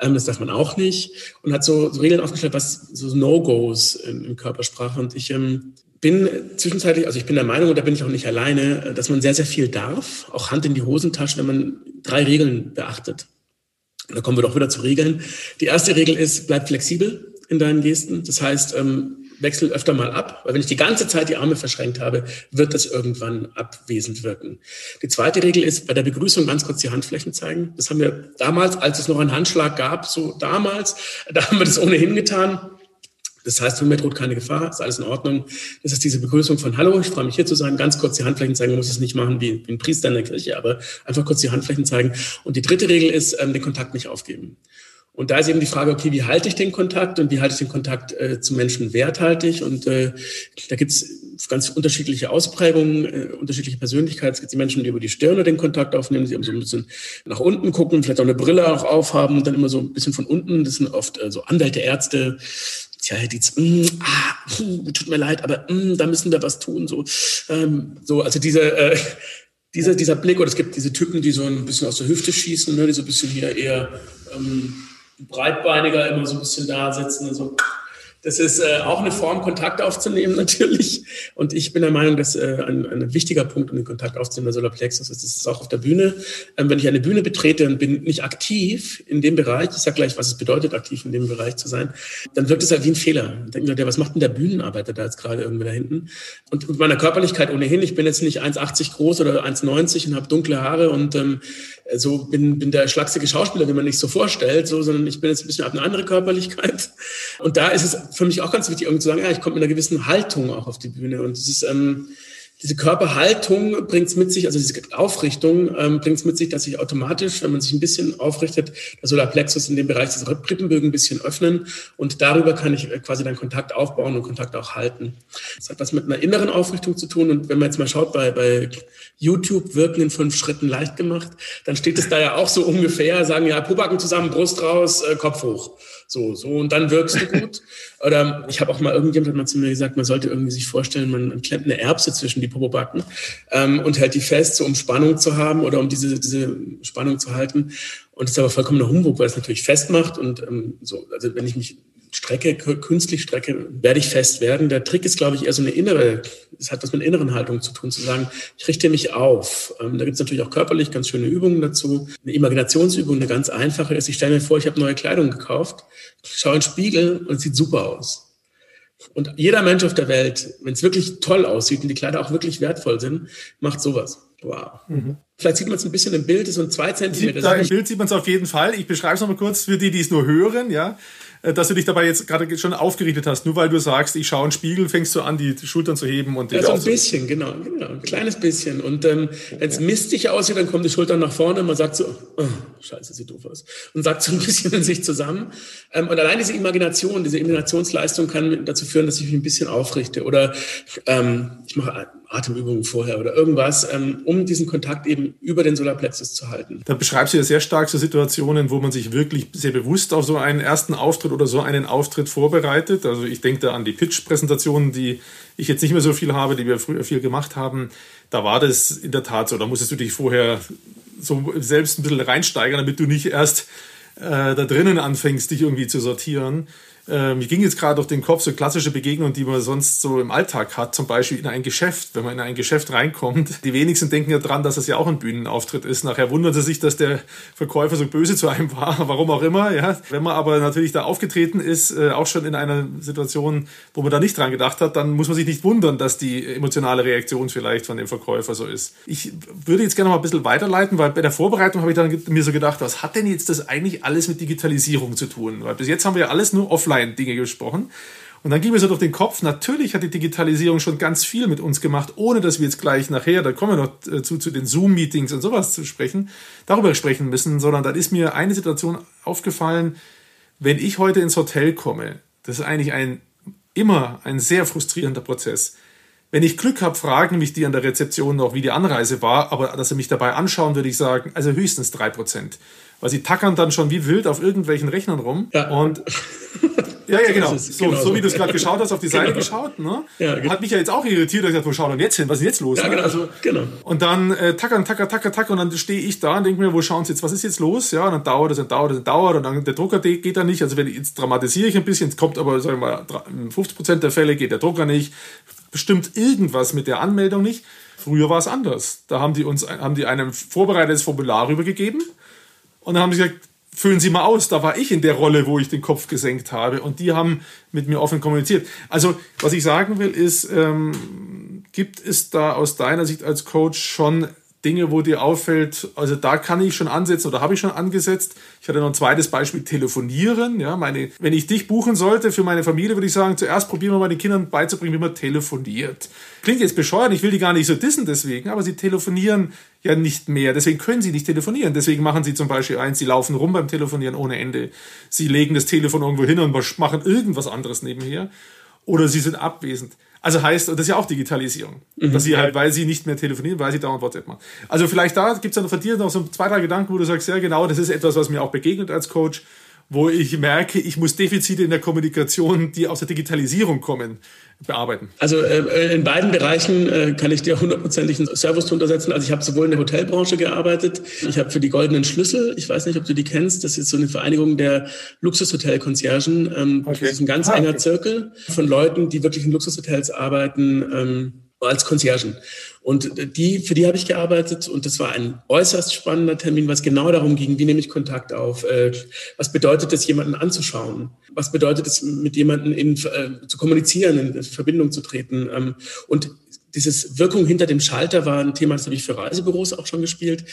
Speaker 1: Ähm, das darf man auch nicht. Und hat so, so Regeln aufgestellt, was so No-Gos in, in, Körpersprache. Und ich ähm, bin zwischenzeitlich, also ich bin der Meinung, und da bin ich auch nicht alleine, dass man sehr, sehr viel darf, auch Hand in die Hosentasche, wenn man drei Regeln beachtet. Da kommen wir doch wieder zu Regeln. Die erste Regel ist, bleib flexibel in deinen Gesten. Das heißt, ähm, wechsel öfter mal ab, weil wenn ich die ganze Zeit die Arme verschränkt habe, wird das irgendwann abwesend wirken. Die zweite Regel ist, bei der Begrüßung ganz kurz die Handflächen zeigen. Das haben wir damals, als es noch einen Handschlag gab, so damals, da haben wir das ohnehin getan. Das heißt, für mich droht keine Gefahr, ist alles in Ordnung. Das ist diese Begrüßung von Hallo, ich freue mich hier zu sein. Ganz kurz die Handflächen zeigen, muss es nicht machen wie, wie ein Priester in der Kirche, aber einfach kurz die Handflächen zeigen. Und die dritte Regel ist, ähm, den Kontakt nicht aufgeben. Und da ist eben die Frage, okay, wie halte ich den Kontakt und wie halte ich den Kontakt äh, zu Menschen werthaltig? Und äh, da gibt's ganz unterschiedliche Ausprägungen, äh, unterschiedliche Persönlichkeiten. Es gibt die Menschen, die über die Stirne den Kontakt aufnehmen, die so ein bisschen nach unten gucken, vielleicht auch eine Brille auch aufhaben und dann immer so ein bisschen von unten. Das sind oft äh, so Anwälte, Ärzte, Tja, die, mm, ah, puh, tut mir leid, aber mm, da müssen wir was tun. So, ähm, so also diese, äh, dieser, dieser Blick, oder es gibt diese Typen, die so ein bisschen aus der Hüfte schießen, ne, die so ein bisschen hier eher ähm, breitbeiniger immer so ein bisschen da sitzen und so das ist äh, auch eine Form, Kontakt aufzunehmen natürlich. Und ich bin der Meinung, dass äh, ein, ein wichtiger Punkt, um den Kontakt aufzunehmen, der Solarplexus ist. Das ist auch auf der Bühne. Ähm, wenn ich eine Bühne betrete und bin nicht aktiv in dem Bereich, ich sage gleich, was es bedeutet, aktiv in dem Bereich zu sein, dann wirkt es halt wie ein Fehler. Denken Leute, was macht denn der Bühnenarbeiter da jetzt gerade irgendwie da hinten? Und mit meiner Körperlichkeit ohnehin, ich bin jetzt nicht 1,80 groß oder 1,90 und habe dunkle Haare und ähm, so bin, bin der schlachsige Schauspieler, wie man sich so vorstellt, so, sondern ich bin jetzt ein bisschen eine andere Körperlichkeit. Und da ist es für mich auch ganz wichtig, irgendwie zu sagen, ja, ich komme mit einer gewissen Haltung auch auf die Bühne. Und das ist, ähm, diese Körperhaltung bringt es mit sich, also diese Aufrichtung ähm, bringt es mit sich, dass sich automatisch, wenn man sich ein bisschen aufrichtet, der Solarplexus in dem Bereich des Rippenbögen ein bisschen öffnen und darüber kann ich quasi dann Kontakt aufbauen und Kontakt auch halten. Das hat was mit einer inneren Aufrichtung zu tun und wenn man jetzt mal schaut, bei, bei YouTube wirken in fünf Schritten leicht gemacht, dann steht es da ja auch so ungefähr, sagen ja, Pubacken zusammen, Brust raus, äh, Kopf hoch. So, so, und dann wirkst du gut. Oder ich habe auch mal irgendjemand hat mal zu mir gesagt, man sollte irgendwie sich vorstellen, man klemmt eine Erbse zwischen die Popobacken ähm, und hält die fest, so um Spannung zu haben oder um diese, diese Spannung zu halten. Und das ist aber vollkommener Humbug, weil es natürlich festmacht und ähm, so, also wenn ich mich strecke, künstlich strecke, werde ich fest werden. Der Trick ist, glaube ich, eher so eine innere, es hat was mit inneren Haltung zu tun, zu sagen, ich richte mich auf. Ähm, da gibt es natürlich auch körperlich ganz schöne Übungen dazu. Eine Imaginationsübung, eine ganz einfache ist, ich stelle mir vor, ich habe neue Kleidung gekauft, schaue in den Spiegel und es sieht super aus. Und jeder Mensch auf der Welt, wenn es wirklich toll aussieht und die Kleider auch wirklich wertvoll sind, macht sowas. Wow. Mhm. Vielleicht sieht man es ein bisschen im Bild, so ein 2 cm.
Speaker 3: Da im Bild sieht man es auf jeden Fall. Ich beschreibe es nochmal kurz für die, die es nur hören. Ja, dass du dich dabei jetzt gerade schon aufgerichtet hast. Nur weil du sagst, ich schaue in den Spiegel, fängst du an, die Schultern zu heben und
Speaker 1: Ja, so ein bisschen, genau, genau, ein kleines bisschen. Und ähm, wenn es mistig aussieht, dann kommen die Schultern nach vorne und man sagt so, oh, scheiße, sieht doof aus. Und sagt so ein bisschen in sich zusammen. Ähm, und allein diese Imagination, diese Imaginationsleistung kann dazu führen, dass ich mich ein bisschen aufrichte. Oder ähm, ich mache Atemübungen vorher oder irgendwas, ähm, um diesen Kontakt eben über den Solarplexus zu halten.
Speaker 3: Da beschreibst du ja sehr stark so Situationen, wo man sich wirklich sehr bewusst auf so einen ersten Auftritt oder so einen Auftritt vorbereitet. Also ich denke da an die Pitch-Präsentationen, die ich jetzt nicht mehr so viel habe, die wir früher viel gemacht haben. Da war das in der Tat so. Da musstest du dich vorher so selbst ein bisschen reinsteigern, damit du nicht erst äh, da drinnen anfängst, dich irgendwie zu sortieren. Äh, mir ging jetzt gerade durch den Kopf so klassische Begegnungen, die man sonst so im Alltag hat, zum Beispiel in ein Geschäft, wenn man in ein Geschäft reinkommt. Die wenigsten denken ja dran, dass das ja auch ein Bühnenauftritt ist. Nachher wundern sie sich, dass der Verkäufer so böse zu einem war, warum auch immer. Ja. Wenn man aber natürlich da aufgetreten ist, äh, auch schon in einer Situation, wo man da nicht dran gedacht hat, dann muss man sich nicht wundern, dass die emotionale Reaktion vielleicht von dem Verkäufer so ist. Ich würde jetzt gerne mal ein bisschen weiterleiten, weil bei der Vorbereitung habe ich dann mir so gedacht, was hat denn jetzt das eigentlich alles mit Digitalisierung zu tun? Weil bis jetzt haben wir ja alles nur offline Offline-Dinge gesprochen. Und dann ging mir so durch den Kopf, natürlich hat die Digitalisierung schon ganz viel mit uns gemacht, ohne dass wir jetzt gleich nachher, da kommen wir noch äh, zu, zu den Zoom-Meetings und sowas zu sprechen, darüber sprechen müssen, sondern dann ist mir eine Situation aufgefallen, wenn ich heute ins Hotel komme, das ist eigentlich ein, immer ein sehr frustrierender Prozess. Wenn ich Glück habe, fragen mich die an der Rezeption noch, wie die Anreise war, aber dass sie mich dabei anschauen, würde ich sagen, also höchstens drei Prozent weil sie tackern dann schon wie wild auf irgendwelchen Rechnern rum. Ja. Und ja, ja, genau. So, genau so, wie du es gerade geschaut hast, auf die Seite genau. geschaut, ne? Ja, genau. Hat mich ja jetzt auch irritiert, dass ich dachte, wo schau denn jetzt hin? Was ist jetzt los? Ja, ne? genau. Also, genau. Und dann äh, tackern, tacker, tacker, tacker und dann stehe ich da und denke mir, wo schauen sie jetzt, was ist jetzt los? Ja, und dann dauert es und dauert es und dauert und dann der Drucker geht da nicht. Also wenn jetzt dramatisiere ich ein bisschen, es kommt aber, sagen wir mal, 50 Prozent der Fälle geht der Drucker nicht. Bestimmt irgendwas mit der Anmeldung nicht. Früher war es anders. Da haben die uns, haben die einem vorbereitetes Formular rübergegeben und dann haben sie gesagt, füllen Sie mal aus. Da war ich in der Rolle, wo ich den Kopf gesenkt habe. Und die haben mit mir offen kommuniziert. Also, was ich sagen will, ist, ähm, gibt es da aus deiner Sicht als Coach schon Dinge, wo dir auffällt, also da kann ich schon ansetzen oder habe ich schon angesetzt. Ich hatte noch ein zweites Beispiel, telefonieren. Ja, meine, wenn ich dich buchen sollte für meine Familie, würde ich sagen, zuerst probieren wir mal den Kindern beizubringen, wie man telefoniert. Klingt jetzt bescheuert, ich will die gar nicht so dissen deswegen, aber sie telefonieren ja nicht mehr. Deswegen können sie nicht telefonieren. Deswegen machen sie zum Beispiel eins, sie laufen rum beim Telefonieren ohne Ende. Sie legen das Telefon irgendwo hin und machen irgendwas anderes nebenher. Oder sie sind abwesend. Also heißt, das ist ja auch Digitalisierung. Mhm. Dass sie halt, weil sie nicht mehr telefonieren, weil sie dauernd WhatsApp machen. Also vielleicht da gibt es dann von dir noch so zwei, drei Gedanken, wo du sagst, ja genau, das ist etwas, was mir auch begegnet als Coach wo ich merke, ich muss Defizite in der Kommunikation, die aus der Digitalisierung kommen, bearbeiten?
Speaker 1: Also äh, in beiden Bereichen äh, kann ich dir hundertprozentig einen Service untersetzen. Also ich habe sowohl in der Hotelbranche gearbeitet, ich habe für die Goldenen Schlüssel, ich weiß nicht, ob du die kennst, das ist so eine Vereinigung der Luxushotelkonzergen. Ähm, okay. Das ist ein ganz ah, enger okay. Zirkel von Leuten, die wirklich in Luxushotels arbeiten. Ähm, als Conciergen. Und die, für die habe ich gearbeitet und das war ein äußerst spannender Termin, was genau darum ging, wie nehme ich Kontakt auf, äh, was bedeutet es, jemanden anzuschauen, was bedeutet es, mit jemandem in, äh, zu kommunizieren, in Verbindung zu treten. Ähm, und dieses Wirkung hinter dem Schalter war ein Thema, das habe ich für Reisebüros auch schon gespielt.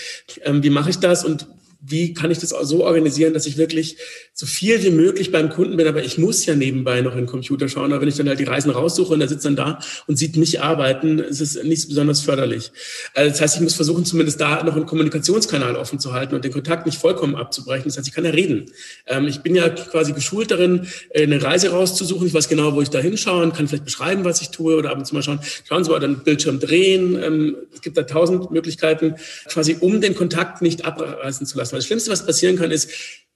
Speaker 1: Ähm, wie mache ich das und wie kann ich das so organisieren, dass ich wirklich so viel wie möglich beim Kunden bin, aber ich muss ja nebenbei noch in den Computer schauen. Aber wenn ich dann halt die Reisen raussuche und er sitzt dann da und sieht mich arbeiten, ist es nicht besonders förderlich. Also das heißt, ich muss versuchen, zumindest da noch einen Kommunikationskanal offen zu halten und den Kontakt nicht vollkommen abzubrechen. Das heißt, ich kann ja reden. Ähm, ich bin ja quasi geschult darin, eine Reise rauszusuchen. Ich weiß genau, wo ich da hinschaue und kann vielleicht beschreiben, was ich tue oder ab und zu mal schauen, schauen Sie mal, dann Bildschirm drehen. Ähm, es gibt da tausend Möglichkeiten, quasi um den Kontakt nicht abreißen zu lassen. Das Schlimmste, was passieren kann, ist,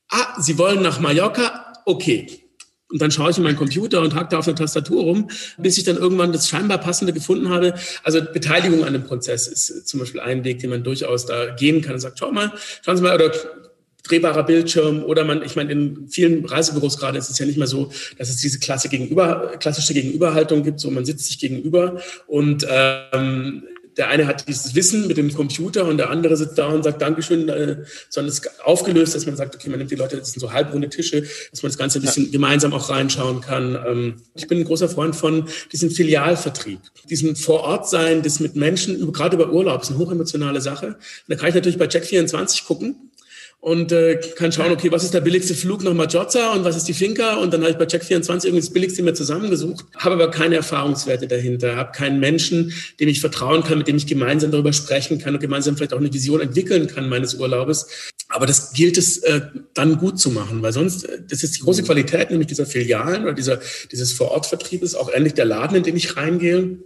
Speaker 1: ah, Sie wollen nach Mallorca? Okay. Und dann schaue ich in meinen Computer und hack da auf eine Tastatur rum, bis ich dann irgendwann das scheinbar Passende gefunden habe. Also Beteiligung an dem Prozess ist zum Beispiel ein Weg, den man durchaus da gehen kann und sagt, schau mal, schauen Sie mal, oder drehbarer Bildschirm oder man, ich meine, in vielen Reisebüros gerade ist es ja nicht mehr so, dass es diese Klasse gegenüber, klassische Gegenüberhaltung gibt, so man sitzt sich gegenüber und ähm, der eine hat dieses Wissen mit dem Computer und der andere sitzt da und sagt Dankeschön, äh, sondern es ist aufgelöst, dass man sagt, okay, man nimmt die Leute, das sind so halbrunde Tische, dass man das Ganze ein bisschen ja. gemeinsam auch reinschauen kann. Ähm, ich bin ein großer Freund von diesem Filialvertrieb, diesem Vorortsein, das mit Menschen, gerade über Urlaub, ist eine hochemotionale Sache. Und da kann ich natürlich bei Check24 gucken und äh, kann schauen, okay, was ist der billigste Flug nach Majorca und was ist die Finca? Und dann habe ich bei Check24 irgendwie das billigste mir zusammengesucht, habe aber keine Erfahrungswerte dahinter, habe keinen Menschen, dem ich vertrauen kann, mit dem ich gemeinsam darüber sprechen kann und gemeinsam vielleicht auch eine Vision entwickeln kann meines Urlaubes. Aber das gilt es äh, dann gut zu machen, weil sonst, äh, das ist die große Qualität nämlich dieser Filialen oder dieser, dieses Vorortvertriebes, auch ähnlich der Laden, in den ich reingehe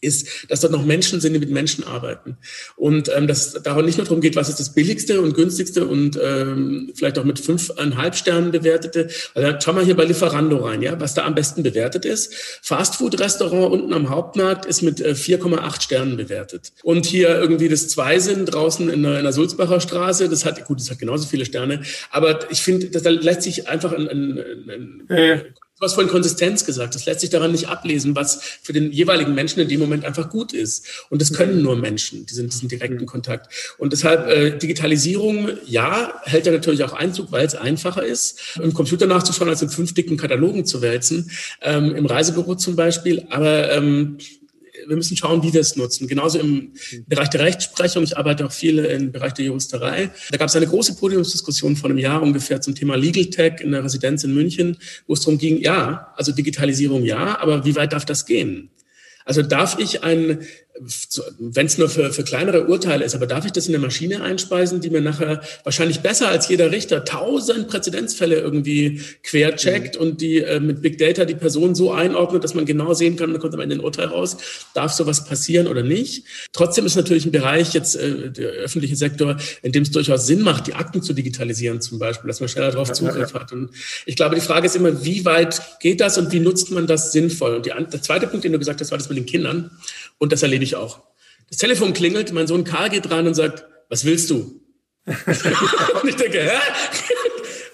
Speaker 1: ist, dass dort noch Menschen sind, die mit Menschen arbeiten. Und ähm, dass es darum nicht nur darum geht, was ist das billigste und günstigste und ähm, vielleicht auch mit fünfeinhalb Sternen bewertete. Also schau mal hier bei Lieferando rein, ja, was da am besten bewertet ist. Fastfood-Restaurant unten am Hauptmarkt ist mit äh, 4,8 Sternen bewertet. Und hier irgendwie das Zweisinn draußen in der, in der Sulzbacher Straße, das hat, gut, das hat genauso viele Sterne. Aber ich finde, da lässt sich einfach ein, ein, ein, ein ja Du hast vorhin Konsistenz gesagt. Das lässt sich daran nicht ablesen, was für den jeweiligen Menschen in dem Moment einfach gut ist. Und das können nur Menschen, die sind diesen direkten Kontakt. Und deshalb äh, Digitalisierung, ja, hält ja natürlich auch Einzug, weil es einfacher ist, im Computer nachzuschauen, als in fünf dicken Katalogen zu wälzen, ähm, im Reisebüro zum Beispiel. Aber ähm, wir müssen schauen, wie wir es nutzen. Genauso im Bereich der Rechtsprechung. Ich arbeite auch viel im Bereich der Juristerei. Da gab es eine große Podiumsdiskussion vor einem Jahr ungefähr zum Thema Legal Tech in der Residenz in München, wo es darum ging, ja, also Digitalisierung ja, aber wie weit darf das gehen? Also darf ich ein wenn es nur für, für kleinere Urteile ist, aber darf ich das in eine Maschine einspeisen, die mir nachher wahrscheinlich besser als jeder Richter tausend Präzedenzfälle irgendwie quercheckt mhm. und die äh, mit Big Data die Person so einordnet, dass man genau sehen kann, da kommt am Ende ein Urteil raus, darf sowas passieren oder nicht. Trotzdem ist natürlich ein Bereich jetzt äh, der öffentliche Sektor, in dem es durchaus Sinn macht, die Akten zu digitalisieren zum Beispiel, dass man schneller darauf Zugriff hat. Und ich glaube, die Frage ist immer, wie weit geht das und wie nutzt man das sinnvoll? Und die, der zweite Punkt, den du gesagt hast, war das mit den Kindern. Und das erlebe ich auch. Das Telefon klingelt, mein Sohn Karl geht ran und sagt, was willst du? und ich denke, hä?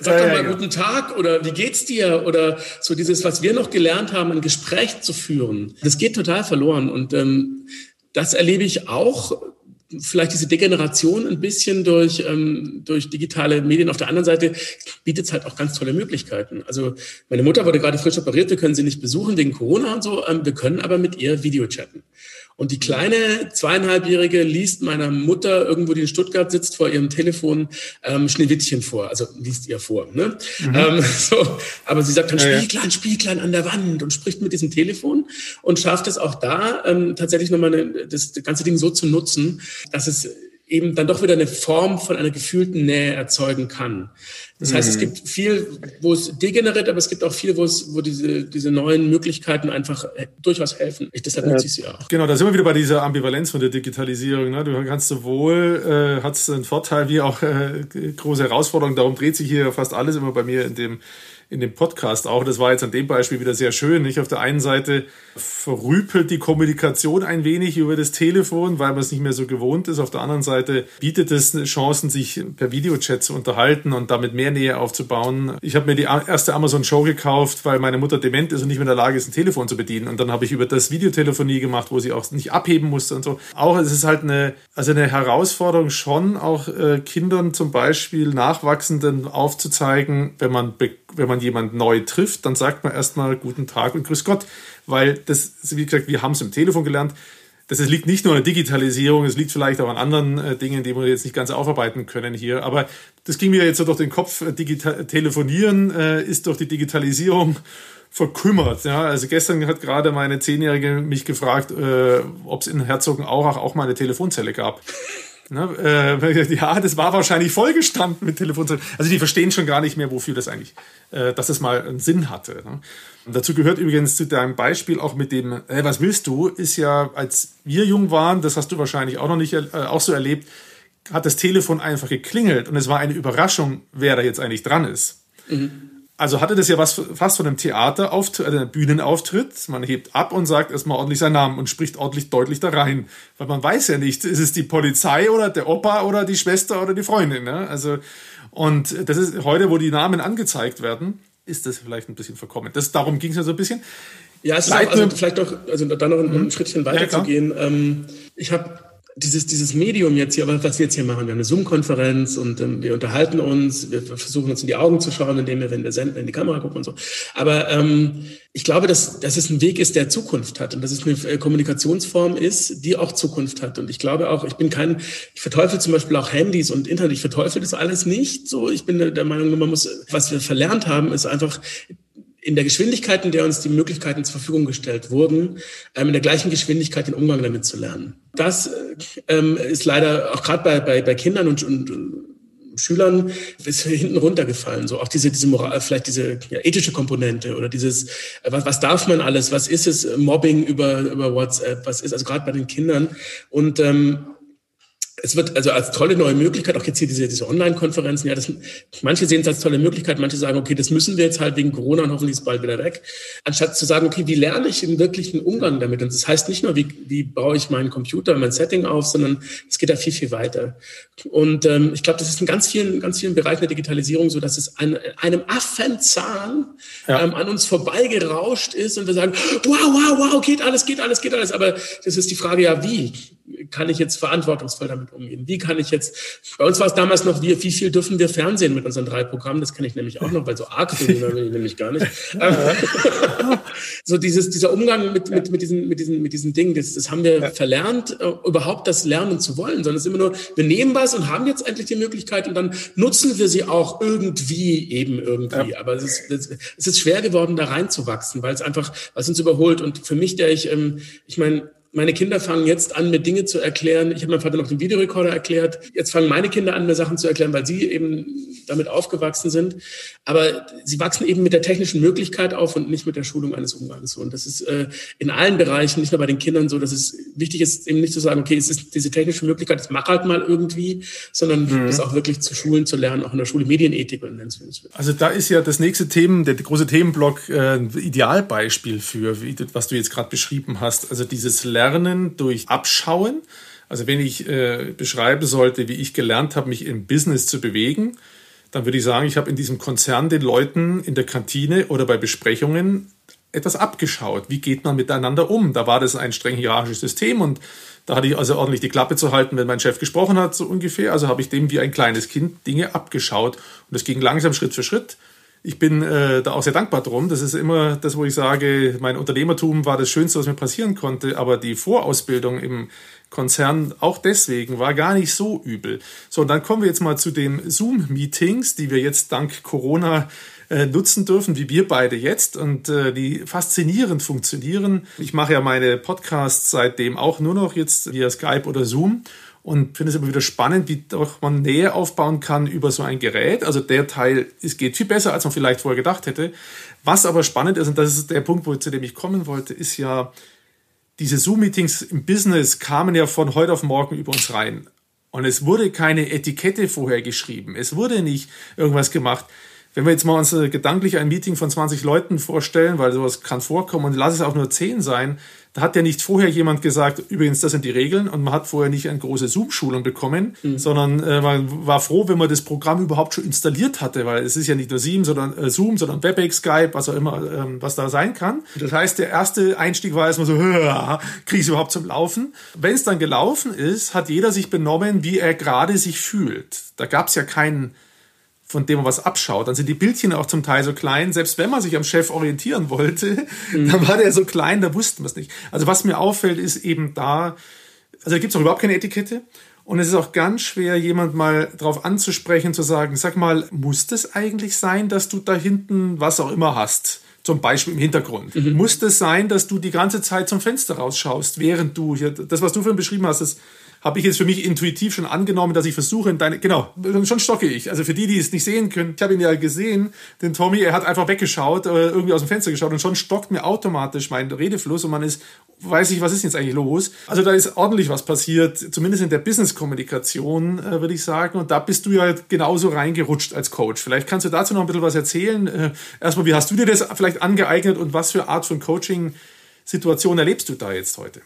Speaker 1: Sag doch mal guten Tag oder wie geht's dir? Oder so dieses, was wir noch gelernt haben, ein Gespräch zu führen. Das geht total verloren. Und ähm, das erlebe ich auch vielleicht diese Degeneration ein bisschen durch, ähm, durch digitale Medien. Auf der anderen Seite bietet es halt auch ganz tolle Möglichkeiten. Also meine Mutter wurde gerade frisch operiert, wir können sie nicht besuchen wegen Corona und so, ähm, wir können aber mit ihr Video chatten. Und die kleine zweieinhalbjährige liest meiner Mutter irgendwo, die in Stuttgart sitzt, vor ihrem Telefon ähm, Schneewittchen vor. Also liest ihr vor. Ne? Mhm. Ähm, so. Aber sie sagt dann ja, Spieglein, Spieglein an der Wand und spricht mit diesem Telefon und schafft es auch da ähm, tatsächlich nochmal eine, das ganze Ding so zu nutzen, dass es eben dann doch wieder eine Form von einer gefühlten Nähe erzeugen kann. Das heißt, es mhm. gibt viel, wo es degeneriert, aber es gibt auch viel, wo es, wo diese, diese neuen Möglichkeiten einfach äh, durchaus helfen. Ich, deshalb nutze ich sie auch.
Speaker 3: Genau, da sind wir wieder bei dieser Ambivalenz von der Digitalisierung. Ne? Du kannst sowohl, äh, hat es einen Vorteil wie auch äh, große Herausforderungen. Darum dreht sich hier fast alles immer bei mir in dem in dem Podcast auch. Das war jetzt an dem Beispiel wieder sehr schön. Nicht auf der einen Seite verrüpelt die Kommunikation ein wenig über das Telefon, weil man es nicht mehr so gewohnt ist. Auf der anderen Seite bietet es Chancen, sich per Videochat zu unterhalten und damit mehr Nähe aufzubauen. Ich habe mir die erste Amazon Show gekauft, weil meine Mutter dement ist und nicht mehr in der Lage ist, ein Telefon zu bedienen. Und dann habe ich über das Videotelefonie gemacht, wo sie auch nicht abheben musste und so. Auch es ist halt eine, also eine Herausforderung schon, auch äh, Kindern zum Beispiel Nachwachsenden aufzuzeigen, wenn man, wenn man jemand neu trifft, dann sagt man erstmal guten Tag und Grüß Gott weil das, wie gesagt, wir haben es im Telefon gelernt. Das liegt nicht nur an der Digitalisierung, es liegt vielleicht auch an anderen äh, Dingen, die wir jetzt nicht ganz aufarbeiten können hier. Aber das ging mir jetzt so durch den Kopf. Äh, Digital Telefonieren äh, ist durch die Digitalisierung verkümmert. Ja, also gestern hat gerade meine Zehnjährige mich gefragt, äh, ob es in Herzogenaurach auch mal eine Telefonzelle gab. Ne, äh, ja, das war wahrscheinlich vollgestanden mit Telefonzellen. Also die verstehen schon gar nicht mehr, wofür das eigentlich, äh, dass es mal einen Sinn hatte. Ne? Dazu gehört übrigens zu deinem Beispiel auch mit dem, äh, was willst du, ist ja, als wir jung waren, das hast du wahrscheinlich auch noch nicht äh, auch so erlebt, hat das Telefon einfach geklingelt und es war eine Überraschung, wer da jetzt eigentlich dran ist. Mhm. Also hatte das ja was fast von einem Theaterauftritt, äh, Bühnenauftritt. Man hebt ab und sagt erstmal ordentlich seinen Namen und spricht ordentlich deutlich da rein. Weil man weiß ja nicht, ist es die Polizei oder der Opa oder die Schwester oder die Freundin. Ne? Also, und das ist heute, wo die Namen angezeigt werden, ist das vielleicht ein bisschen verkommen. Das, darum ging es ja so ein bisschen.
Speaker 1: Ja, es ist auch, also vielleicht noch, also da noch ein, ein mhm. Schrittchen weiter ja, zu gehen. Ähm, ich habe dieses, dieses Medium jetzt hier, was wir jetzt hier machen, wir haben eine Zoom-Konferenz und ähm, wir unterhalten uns, wir versuchen uns in die Augen zu schauen, indem wir, wenn wir senden, in die Kamera gucken und so. Aber ähm, ich glaube, dass, dass es ein Weg ist, der Zukunft hat und dass es eine äh, Kommunikationsform ist, die auch Zukunft hat. Und ich glaube auch, ich bin kein, ich verteufel zum Beispiel auch Handys und Internet, ich verteufel das alles nicht so. Ich bin der Meinung, man muss, was wir verlernt haben, ist einfach in der Geschwindigkeit, in der uns die Möglichkeiten zur Verfügung gestellt wurden, ähm, in der gleichen Geschwindigkeit den Umgang damit zu lernen. Das ähm, ist leider auch gerade bei, bei, bei Kindern und, und, Schülern ist hinten runtergefallen. So auch diese, diese Moral, vielleicht diese ja, ethische Komponente oder dieses, äh, was, was darf man alles? Was ist es? Mobbing über, über WhatsApp? Was ist also gerade bei den Kindern? Und ähm, es wird also als tolle neue Möglichkeit, auch jetzt hier diese, diese Online-Konferenzen, ja, das, manche sehen es als tolle Möglichkeit, manche sagen, okay, das müssen wir jetzt halt wegen Corona und hoffentlich ist bald wieder weg. Anstatt zu sagen, okay, wie lerne ich im wirklichen Umgang damit? Und das heißt nicht nur, wie, wie baue ich meinen Computer, mein Setting auf, sondern es geht da viel, viel weiter. Und ähm, ich glaube, das ist in ganz vielen, ganz vielen Bereichen der Digitalisierung so, dass es an einem Affenzahn ja. ähm, an uns vorbeigerauscht ist und wir sagen, wow, wow, wow, geht alles, geht alles, geht alles. Aber das ist die Frage, ja, wie? Kann ich jetzt verantwortungsvoll damit umgehen? Wie kann ich jetzt, bei uns war es damals noch, wie, wie viel dürfen wir Fernsehen mit unseren drei Programmen? Das kann ich nämlich auch noch, weil so arg bin ich nämlich gar nicht. so dieses, dieser Umgang mit, mit, mit, diesen, mit, diesen, mit diesen Dingen, das, das haben wir ja. verlernt, äh, überhaupt das lernen zu wollen, sondern es ist immer nur, wir nehmen was und haben jetzt endlich die Möglichkeit und dann nutzen wir sie auch irgendwie, eben irgendwie. Ja. Aber es ist, es ist schwer geworden, da reinzuwachsen, weil es einfach, was uns überholt. Und für mich, der ich, ähm, ich meine, meine Kinder fangen jetzt an, mir Dinge zu erklären. Ich habe meinem Vater noch den Videorekorder erklärt. Jetzt fangen meine Kinder an, mir Sachen zu erklären, weil sie eben damit aufgewachsen sind. Aber sie wachsen eben mit der technischen Möglichkeit auf und nicht mit der Schulung eines Umgangs. Und das ist äh, in allen Bereichen, nicht nur bei den Kindern so, dass es wichtig ist, eben nicht zu sagen, okay, es ist diese technische Möglichkeit, ich mache halt mal irgendwie, sondern mhm. das auch wirklich zu schulen, zu lernen, auch in der Schule Medienethik und
Speaker 3: Also da ist ja das nächste Themen, der große Themenblock, äh, Idealbeispiel für, wie, was du jetzt gerade beschrieben hast. Also dieses Lernen Lernen durch Abschauen. Also wenn ich äh, beschreiben sollte, wie ich gelernt habe, mich im Business zu bewegen, dann würde ich sagen, ich habe in diesem Konzern den Leuten in der Kantine oder bei Besprechungen etwas abgeschaut. Wie geht man miteinander um? Da war das ein streng hierarchisches System und da hatte ich also ordentlich die Klappe zu halten, wenn mein Chef gesprochen hat, so ungefähr. Also habe ich dem wie ein kleines Kind Dinge abgeschaut und es ging langsam Schritt für Schritt ich bin äh, da auch sehr dankbar drum. Das ist immer das, wo ich sage, mein Unternehmertum war das Schönste, was mir passieren konnte, aber die Vorausbildung im Konzern auch deswegen war gar nicht so übel. So, und dann kommen wir jetzt mal zu den Zoom-Meetings, die wir jetzt dank Corona äh, nutzen dürfen, wie wir beide jetzt und äh, die faszinierend funktionieren. Ich mache ja meine Podcasts seitdem auch nur noch jetzt via Skype oder Zoom und finde es immer wieder spannend, wie doch man Nähe aufbauen kann über so ein Gerät. Also der Teil, es geht viel besser, als man vielleicht vorher gedacht hätte. Was aber spannend ist, und das ist der Punkt, wo, zu dem ich kommen wollte, ist ja, diese Zoom-Meetings im Business kamen ja von heute auf morgen über uns rein. Und es wurde keine Etikette vorher geschrieben. Es wurde nicht irgendwas gemacht. Wenn wir jetzt mal uns äh, gedanklich ein Meeting von 20 Leuten vorstellen, weil sowas kann vorkommen und lass es auch nur 10 sein, da hat ja nicht vorher jemand gesagt, übrigens, das sind die Regeln und man hat vorher nicht eine große Zoom-Schulung bekommen, mhm. sondern äh, man war froh, wenn man das Programm überhaupt schon installiert hatte, weil es ist ja nicht nur Zoom, sondern, äh, Zoom, sondern WebEx, Skype, was auch immer, ähm, was da sein kann. Das heißt, der erste Einstieg war erstmal so, kriege ich überhaupt zum Laufen? Wenn es dann gelaufen ist, hat jeder sich benommen, wie er gerade sich fühlt. Da gab es ja keinen von dem man was abschaut. Dann sind die Bildchen auch zum Teil so klein. Selbst wenn man sich am Chef orientieren wollte, mhm. dann war der so klein, da wussten wir es nicht. Also was mir auffällt, ist eben da, also da gibt es auch überhaupt keine Etikette. Und es ist auch ganz schwer, jemand mal drauf anzusprechen, zu sagen, sag mal, muss das eigentlich sein, dass du da hinten was auch immer hast? Zum Beispiel im Hintergrund. Mhm. Muss das sein, dass du die ganze Zeit zum Fenster rausschaust, während du hier, das, was du vorhin beschrieben hast, das habe ich jetzt für mich intuitiv schon angenommen, dass ich versuche, in deine, genau, schon stocke ich. Also für die, die es nicht sehen können, ich habe ihn ja gesehen, den Tommy, er hat einfach weggeschaut, äh, irgendwie aus dem Fenster geschaut und schon stockt mir automatisch mein Redefluss und man ist, weiß ich, was ist jetzt eigentlich los? Also da ist ordentlich was passiert, zumindest in der Business-Kommunikation, äh, würde ich sagen. Und da bist du ja genauso reingerutscht als Coach. Vielleicht kannst du dazu noch ein bisschen was erzählen. Äh, erstmal, wie hast du dir das vielleicht angeeignet und was für Art von Coaching-Situation erlebst du da jetzt heute?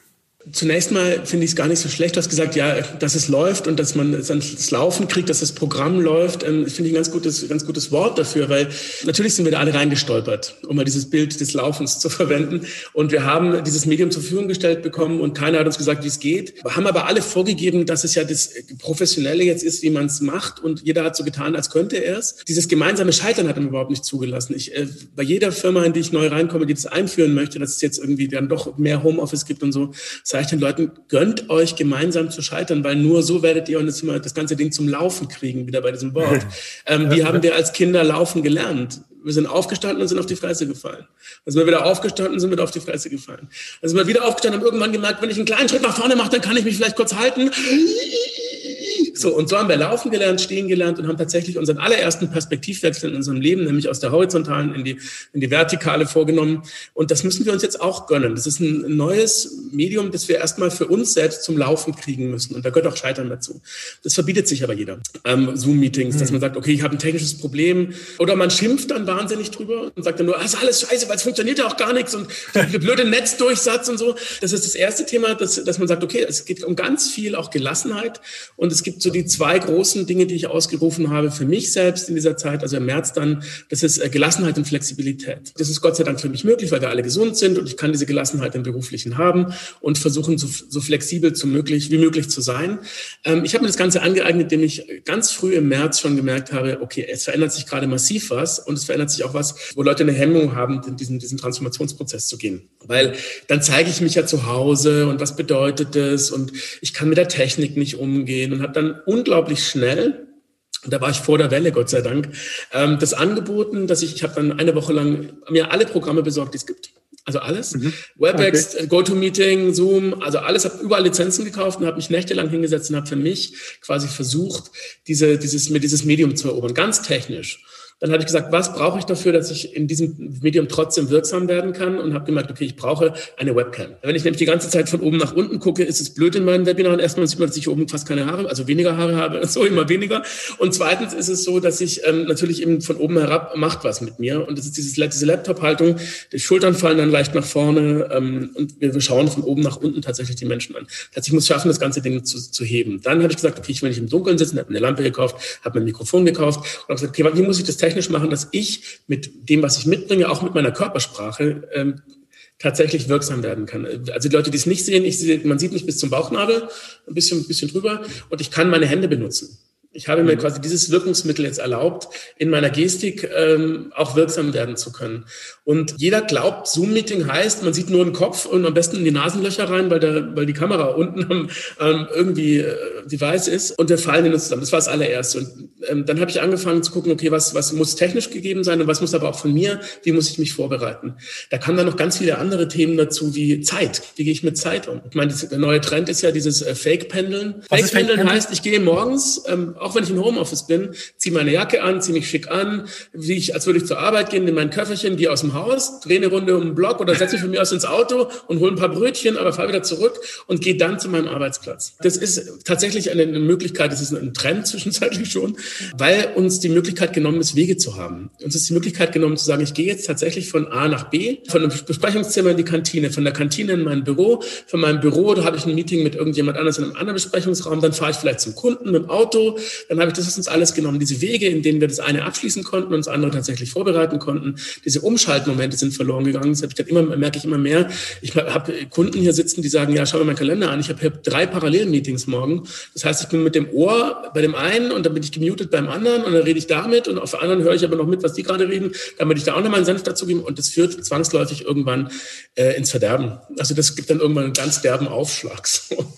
Speaker 1: Zunächst mal finde ich es gar nicht so schlecht. Du hast gesagt, ja, dass es läuft und dass man das Laufen kriegt, dass das Programm läuft. Ähm, finde ich ein ganz gutes, ganz gutes Wort dafür, weil natürlich sind wir da alle reingestolpert, um mal dieses Bild des Laufens zu verwenden. Und wir haben dieses Medium zur Verfügung gestellt bekommen und keiner hat uns gesagt, wie es geht. Wir haben aber alle vorgegeben, dass es ja das Professionelle jetzt ist, wie man es macht. Und jeder hat so getan, als könnte er es. Dieses gemeinsame Scheitern hat man überhaupt nicht zugelassen. Ich, äh, bei jeder Firma, in die ich neu reinkomme, die das einführen möchte, dass es jetzt irgendwie dann doch mehr Homeoffice gibt und so, sage ich den Leuten, gönnt euch gemeinsam zu scheitern, weil nur so werdet ihr und das, das ganze Ding zum Laufen kriegen, wieder bei diesem Wort. Ähm, wie haben wir als Kinder laufen gelernt? Wir sind aufgestanden und sind auf die Fresse gefallen. Dann sind wir wieder aufgestanden und sind wieder auf die Fresse gefallen. Dann sind wir wieder aufgestanden und haben irgendwann gemerkt, wenn ich einen kleinen Schritt nach vorne mache, dann kann ich mich vielleicht kurz halten. So, und so haben wir laufen gelernt, stehen gelernt und haben tatsächlich unseren allerersten Perspektivwechsel in unserem Leben, nämlich aus der horizontalen in die, in die vertikale vorgenommen. Und das müssen wir uns jetzt auch gönnen. Das ist ein neues Medium, das wir erstmal für uns selbst zum Laufen kriegen müssen. Und da gehört auch Scheitern dazu. Das verbietet sich aber jeder. Ähm, Zoom-Meetings, mhm. dass man sagt, okay, ich habe ein technisches Problem. Oder man schimpft dann wahnsinnig drüber und sagt dann nur, ah, ist alles scheiße, weil es funktioniert ja auch gar nichts und der blöde Netzdurchsatz und so. Das ist das erste Thema, dass, dass man sagt, okay, es geht um ganz viel auch Gelassenheit. Und es gibt so die zwei großen Dinge, die ich ausgerufen habe für mich selbst in dieser Zeit, also im März dann, das ist äh, Gelassenheit und Flexibilität. Das ist Gott sei Dank für mich möglich, weil wir alle gesund sind und ich kann diese Gelassenheit im Beruflichen haben und versuchen, so, so flexibel zu möglich, wie möglich zu sein. Ähm, ich habe mir das Ganze angeeignet, indem ich ganz früh im März schon gemerkt habe, okay, es verändert sich gerade massiv was und es verändert sich auch was, wo Leute eine Hemmung haben, in diesen, diesen Transformationsprozess zu gehen. Weil dann zeige ich mich ja zu Hause und was bedeutet das und ich kann mit der Technik nicht umgehen und habe dann unglaublich schnell da war ich vor der Welle, Gott sei Dank, ähm, das angeboten, dass ich, ich habe dann eine Woche lang mir alle Programme besorgt, die es gibt. Also alles. Mhm. WebEx, okay. GoToMeeting, Zoom, also alles, habe überall Lizenzen gekauft und habe mich nächtelang hingesetzt und habe für mich quasi versucht, diese, dieses, mir dieses Medium zu erobern, ganz technisch. Dann habe ich gesagt, was brauche ich dafür, dass ich in diesem Medium trotzdem wirksam werden kann und habe gemerkt, okay, ich brauche eine Webcam. Wenn ich nämlich die ganze Zeit von oben nach unten gucke, ist es blöd in meinen Webinaren. Erstmal sieht man, dass ich oben fast keine Haare, also weniger Haare habe, so immer weniger. Und zweitens ist es so, dass ich ähm, natürlich eben von oben herab macht was mit mir. Und das ist dieses, diese Laptop-Haltung, die Schultern fallen dann leicht nach vorne ähm, und wir, wir schauen von oben nach unten tatsächlich die Menschen an. Das heißt, ich muss schaffen, das ganze Ding zu, zu heben. Dann habe ich gesagt, okay, ich will nicht im Dunkeln sitzen, habe eine Lampe gekauft, habe mein Mikrofon gekauft und habe gesagt, okay, wie muss ich das technisch machen, dass ich mit dem, was ich mitbringe, auch mit meiner Körpersprache, ähm, tatsächlich wirksam werden kann. Also die Leute, die es nicht sehen, ich sehe, man sieht mich bis zum Bauchnabel, ein bisschen, ein bisschen drüber und ich kann meine Hände benutzen. Ich habe mir mhm. quasi dieses Wirkungsmittel jetzt erlaubt, in meiner Gestik ähm, auch wirksam werden zu können. Und jeder glaubt, Zoom-Meeting heißt, man sieht nur einen Kopf und am besten in die Nasenlöcher rein, weil, der, weil die Kamera unten ähm, irgendwie äh, Device ist und wir fallen in uns zusammen. Das war das allererste. Und ähm, dann habe ich angefangen zu gucken, okay, was, was muss technisch gegeben sein und was muss aber auch von mir, wie muss ich mich vorbereiten. Da kamen dann noch ganz viele andere Themen dazu, wie Zeit. Wie gehe ich mit Zeit um? Ich meine, der neue Trend ist ja dieses äh, Fake-Pendeln. Fake-Pendeln Fake heißt, ich gehe morgens, ähm, auch wenn ich im Homeoffice bin, ziehe meine Jacke an, ziehe mich schick an, wie ich, als würde ich zur Arbeit gehen, nehme mein Köfferchen, gehe aus dem Haus, drehe eine Runde um den Block oder setze mich von mir aus ins Auto und hole ein paar Brötchen, aber fahre wieder zurück und gehe dann zu meinem Arbeitsplatz. Das ist tatsächlich eine, Möglichkeit, das ist ein Trend zwischenzeitlich schon, weil uns die Möglichkeit genommen ist, Wege zu haben. Uns ist die Möglichkeit genommen zu sagen, ich gehe jetzt tatsächlich von A nach B, von einem Besprechungszimmer in die Kantine, von der Kantine in mein Büro, von meinem Büro, da habe ich ein Meeting mit irgendjemand anders in einem anderen Besprechungsraum, dann fahre ich vielleicht zum Kunden mit dem Auto, dann habe ich das uns alles genommen. Diese Wege, in denen wir das eine abschließen konnten und das andere tatsächlich vorbereiten konnten, diese Umschaltmomente sind verloren gegangen. Das habe ich dann immer, merke ich immer mehr. Ich habe Kunden hier sitzen, die sagen, ja, schau mir meinen Kalender an. Ich habe hier drei Parallelmeetings morgen. Das heißt, ich bin mit dem Ohr bei dem einen und dann bin ich gemutet beim anderen und dann rede ich damit und auf der anderen höre ich aber noch mit, was die gerade reden, damit ich da auch noch meinen Senf dazu gebe und das führt zwangsläufig irgendwann äh, ins Verderben. Also das gibt dann irgendwann einen ganz derben Aufschlag.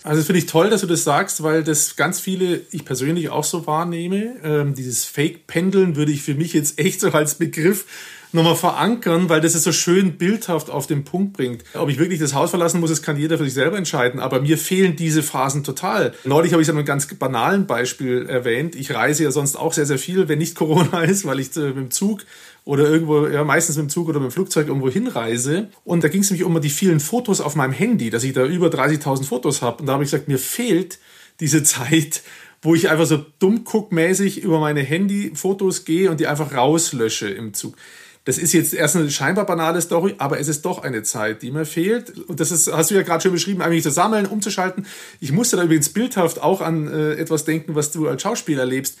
Speaker 3: Also das finde ich toll, dass du das sagst, weil das ganz viele, ich persönlich auch so war, wahrnehme. Ähm, dieses Fake-Pendeln würde ich für mich jetzt echt so als Begriff nochmal verankern, weil das es so schön bildhaft auf den Punkt bringt. Ob ich wirklich das Haus verlassen muss, das kann jeder für sich selber entscheiden, aber mir fehlen diese Phasen total. Neulich habe ich es an einem ganz banalen Beispiel erwähnt. Ich reise ja sonst auch sehr, sehr viel, wenn nicht Corona ist, weil ich äh, mit dem Zug oder irgendwo, ja, meistens mit dem Zug oder mit dem Flugzeug irgendwo hinreise. Und da ging es nämlich um die vielen Fotos auf meinem Handy, dass ich da über 30.000 Fotos habe. Und da habe ich gesagt, mir fehlt diese Zeit, wo ich einfach so dumm guckmäßig über meine Handyfotos gehe und die einfach rauslösche im Zug. Das ist jetzt erst eine scheinbar banale Story, aber es ist doch eine Zeit, die mir fehlt. Und das ist, hast du ja gerade schon beschrieben, eigentlich zu sammeln, umzuschalten. Ich musste da übrigens bildhaft auch an äh, etwas denken, was du als Schauspieler erlebst.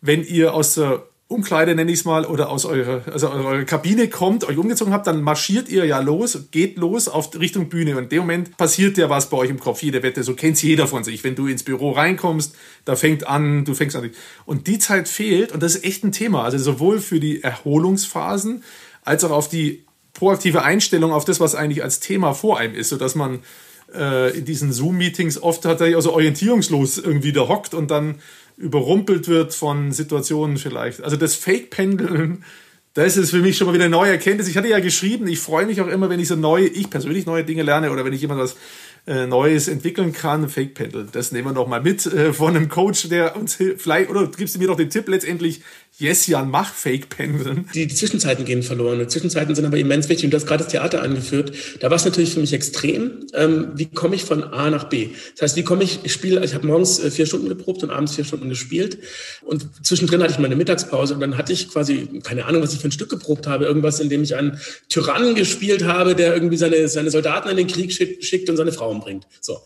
Speaker 3: Wenn ihr aus der Umkleide, nenne ich es mal, oder aus eurer, also eure Kabine kommt, euch umgezogen habt, dann marschiert ihr ja los, geht los auf Richtung Bühne. Und in dem Moment passiert ja was bei euch im Kopf. Jede Wette, so kennt's jeder von sich. Wenn du ins Büro reinkommst, da fängt an, du fängst an. Und die Zeit fehlt, und das ist echt ein Thema. Also sowohl für die Erholungsphasen, als auch auf die proaktive Einstellung auf das, was eigentlich als Thema vor einem ist, sodass man äh, in diesen Zoom-Meetings oft tatsächlich also orientierungslos irgendwie da hockt und dann überrumpelt wird von Situationen vielleicht. Also das Fake-Pendeln, das ist für mich schon mal wieder eine neue Erkenntnis. Ich hatte ja geschrieben, ich freue mich auch immer, wenn ich so neue, ich persönlich neue Dinge lerne oder wenn ich jemand was äh, Neues entwickeln kann. Fake-Pendeln, das nehmen wir noch mal mit äh, von einem Coach, der uns hilft. Vielleicht, oder gibst du mir doch den Tipp letztendlich, Yes, Jan, mach Fake-Pendeln.
Speaker 1: Die, die, Zwischenzeiten gehen verloren. Die Zwischenzeiten sind aber immens wichtig. Und du hast gerade das Theater angeführt. Da war es natürlich für mich extrem. Ähm, wie komme ich von A nach B? Das heißt, wie komme ich, ich spiele, ich habe morgens äh, vier Stunden geprobt und abends vier Stunden gespielt. Und zwischendrin hatte ich meine Mittagspause und dann hatte ich quasi, keine Ahnung, was ich für ein Stück geprobt habe. Irgendwas, in dem ich einen Tyrannen gespielt habe, der irgendwie seine, seine Soldaten in den Krieg schickt und seine Frauen bringt. So.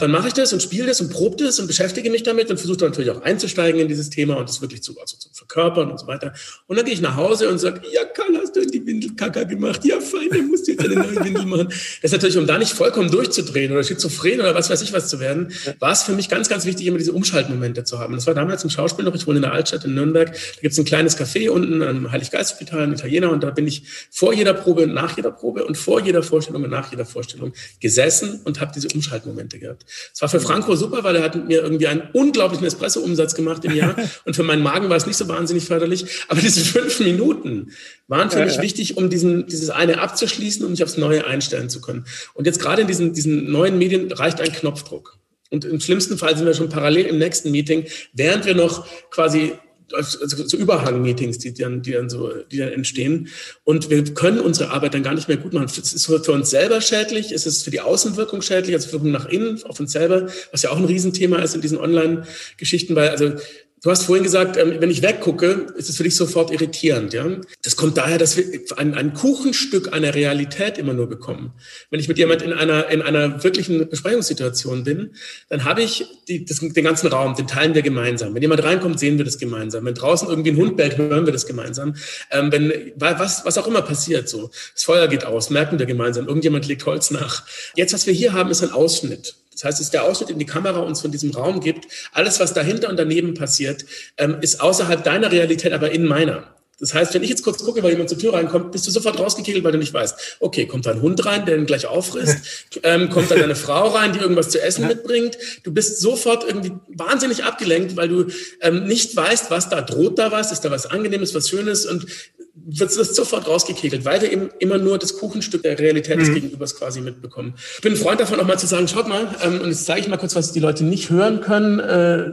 Speaker 1: Dann mache ich das und spiele das und probe das und beschäftige mich damit und versuche natürlich auch einzusteigen in dieses Thema und das wirklich zu, also zu verkörpern verkörpern und so weiter. Und dann gehe ich nach Hause und sage, ja, Karl, hast du in die Windelkacker gemacht? Ja, fein, dann musst du jetzt eine neue Windel machen. Das ist natürlich, um da nicht vollkommen durchzudrehen oder schizophren oder was weiß ich was zu werden, war es für mich ganz, ganz wichtig, immer diese Umschaltmomente zu haben. Das war damals im Schauspiel noch, ich wohne in der Altstadt in Nürnberg, da gibt es ein kleines Café unten am Heiliggeistspital, ein Italiener, und da bin ich vor jeder Probe und nach jeder Probe und vor jeder Vorstellung und nach jeder Vorstellung gesessen und habe diese Umschaltmomente gehabt. Es war für Franco super, weil er hat mit mir irgendwie einen unglaublichen Espresso-Umsatz gemacht im Jahr und für meinen Magen war es nicht so wahnsinnig förderlich. Aber diese fünf Minuten waren für ja, mich ja. wichtig, um diesen, dieses eine abzuschließen und um mich aufs Neue einstellen zu können. Und jetzt gerade in diesen, diesen neuen Medien reicht ein Knopfdruck. Und im schlimmsten Fall sind wir schon parallel im nächsten Meeting, während wir noch quasi also so Überhang-Meetings, die dann, die dann so, die dann entstehen. Und wir können unsere Arbeit dann gar nicht mehr gut machen. Es ist für uns selber schädlich, es ist für die Außenwirkung schädlich, also Wirkung nach innen, auf uns selber, was ja auch ein Riesenthema ist in diesen Online-Geschichten, weil also Du hast vorhin gesagt, ähm, wenn ich weggucke, ist es für dich sofort irritierend. Ja? Das kommt daher, dass wir ein, ein Kuchenstück einer Realität immer nur bekommen. Wenn ich mit jemand in einer, in einer wirklichen Besprechungssituation bin, dann habe ich die, das, den ganzen Raum, den teilen wir gemeinsam. Wenn jemand reinkommt, sehen wir das gemeinsam. Wenn draußen irgendwie ein Hund bellt, hören wir das gemeinsam. Ähm, wenn, was, was auch immer passiert, so. Das Feuer geht aus, merken wir gemeinsam. Irgendjemand legt Holz nach. Jetzt, was wir hier haben, ist ein Ausschnitt. Das heißt, es ist der Ausschnitt, den die Kamera uns von diesem Raum gibt. Alles, was dahinter und daneben passiert, ähm, ist außerhalb deiner Realität, aber in meiner. Das heißt, wenn ich jetzt kurz gucke, weil jemand zur Tür reinkommt, bist du sofort rausgekegelt, weil du nicht weißt, okay, kommt da ein Hund rein, der ihn gleich auffrisst, ähm, kommt da eine Frau rein, die irgendwas zu essen mitbringt. Du bist sofort irgendwie wahnsinnig abgelenkt, weil du ähm, nicht weißt, was da droht da was, ist da was Angenehmes, was Schönes und wird es sofort rausgekegelt, weil wir eben immer nur das Kuchenstück der Realität des mhm. Gegenübers quasi mitbekommen. Ich bin ein Freund davon, auch mal zu sagen, schaut mal, ähm, und jetzt zeige ich mal kurz, was die Leute nicht hören können, äh,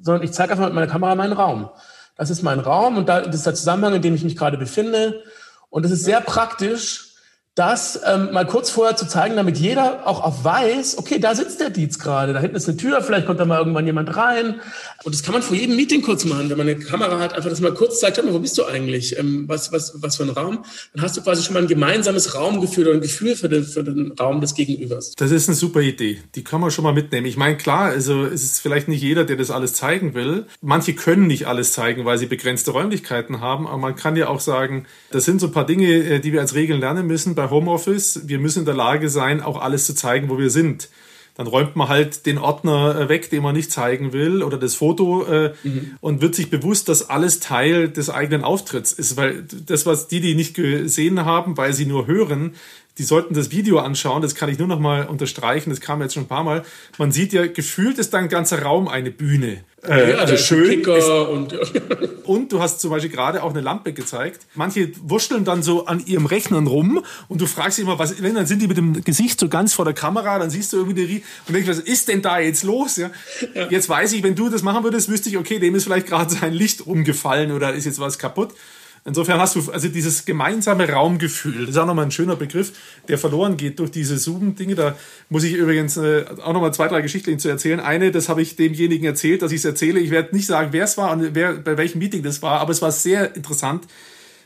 Speaker 1: sondern ich zeige einfach mit meiner Kamera meinen Raum. Das ist mein Raum und da, das ist der Zusammenhang, in dem ich mich gerade befinde. Und es ist sehr praktisch, das ähm, mal kurz vorher zu zeigen, damit jeder auch, auch weiß, okay, da sitzt der Dietz gerade, da hinten ist eine Tür, vielleicht kommt da mal irgendwann jemand rein. Und das kann man vor jedem Meeting kurz machen, wenn man eine Kamera hat, einfach das mal kurz zeigt, mal, wo bist du eigentlich? Ähm, was, was, was für ein Raum? Dann hast du quasi schon mal ein gemeinsames Raumgefühl oder ein Gefühl für den, für den Raum des Gegenübers.
Speaker 3: Das ist eine super Idee. Die kann man schon mal mitnehmen. Ich meine, klar, also es ist vielleicht nicht jeder, der das alles zeigen will. Manche können nicht alles zeigen, weil sie begrenzte Räumlichkeiten haben, aber man kann ja auch sagen, das sind so ein paar Dinge, äh, die wir als Regeln lernen müssen bei Homeoffice. Wir müssen in der Lage sein, auch alles zu zeigen, wo wir sind. Dann räumt man halt den Ordner äh, weg, den man nicht zeigen will, oder das Foto äh, mhm. und wird sich bewusst, dass alles Teil des eigenen Auftritts ist. Weil das, was die, die nicht gesehen haben, weil sie nur hören, die sollten das Video anschauen, das kann ich nur noch mal unterstreichen, das kam jetzt schon ein paar Mal. Man sieht ja, gefühlt ist da ein ganzer Raum eine Bühne.
Speaker 1: Äh, ja, also schön. Ist, und,
Speaker 3: und du hast zum Beispiel gerade auch eine Lampe gezeigt. Manche wurschteln dann so an ihrem Rechnern rum und du fragst dich immer, was, wenn dann sind die mit dem Gesicht so ganz vor der Kamera, dann siehst du irgendwie die und denkst, was ist denn da jetzt los? Ja? ja. Jetzt weiß ich, wenn du das machen würdest, wüsste ich, okay, dem ist vielleicht gerade sein Licht umgefallen oder ist jetzt was kaputt. Insofern hast du also dieses gemeinsame Raumgefühl, das ist auch nochmal ein schöner Begriff, der verloren geht durch diese Zoom-Dinge. Da muss ich übrigens äh, auch nochmal zwei, drei Geschichten zu erzählen. Eine, das habe ich demjenigen erzählt, dass ich es erzähle. Ich werde nicht sagen, wer es war und wer, bei welchem Meeting das war, aber es war sehr interessant.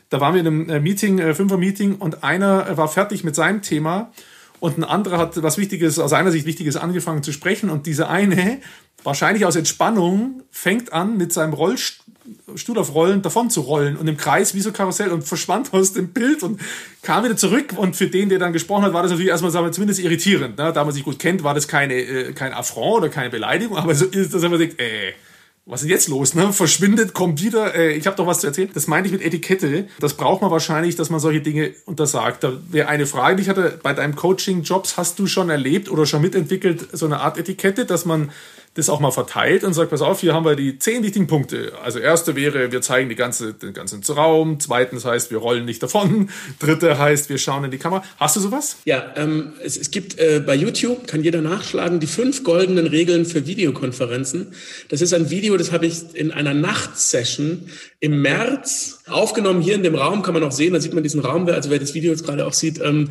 Speaker 3: Da waren wir in einem äh, Meeting, äh, Fünfer-Meeting und einer war fertig mit seinem Thema und ein anderer hat was Wichtiges, aus seiner Sicht Wichtiges angefangen zu sprechen und dieser eine, wahrscheinlich aus Entspannung, fängt an mit seinem Rollstuhl auf Rollen davon zu rollen und im Kreis wie so Karussell und verschwand aus dem Bild und kam wieder zurück und für den, der dann gesprochen hat, war das natürlich erstmal sagen wir, zumindest irritierend. Ne? Da man sich gut kennt, war das keine, äh, kein Affront oder keine Beleidigung, aber so ist das, wenn man denkt, äh, was ist jetzt los? Ne? Verschwindet, kommt wieder. Äh, ich habe doch was zu erzählen. Das meine ich mit Etikette. Das braucht man wahrscheinlich, dass man solche Dinge untersagt. Da wäre eine Frage, die ich hatte, bei deinem Coaching-Jobs hast du schon erlebt oder schon mitentwickelt so eine Art Etikette, dass man das auch mal verteilt und sagt, pass auf, hier haben wir die zehn wichtigen Punkte. Also erste wäre, wir zeigen die ganze, den ganzen Raum. Zweitens heißt, wir rollen nicht davon. Dritte heißt, wir schauen in die Kamera. Hast du sowas?
Speaker 1: Ja, ähm, es, es gibt äh, bei YouTube, kann jeder nachschlagen, die fünf goldenen Regeln für Videokonferenzen. Das ist ein Video, das habe ich in einer Nachtsession im März aufgenommen. Hier in dem Raum kann man auch sehen, da sieht man diesen Raum, also wer das Video jetzt gerade auch sieht, ähm,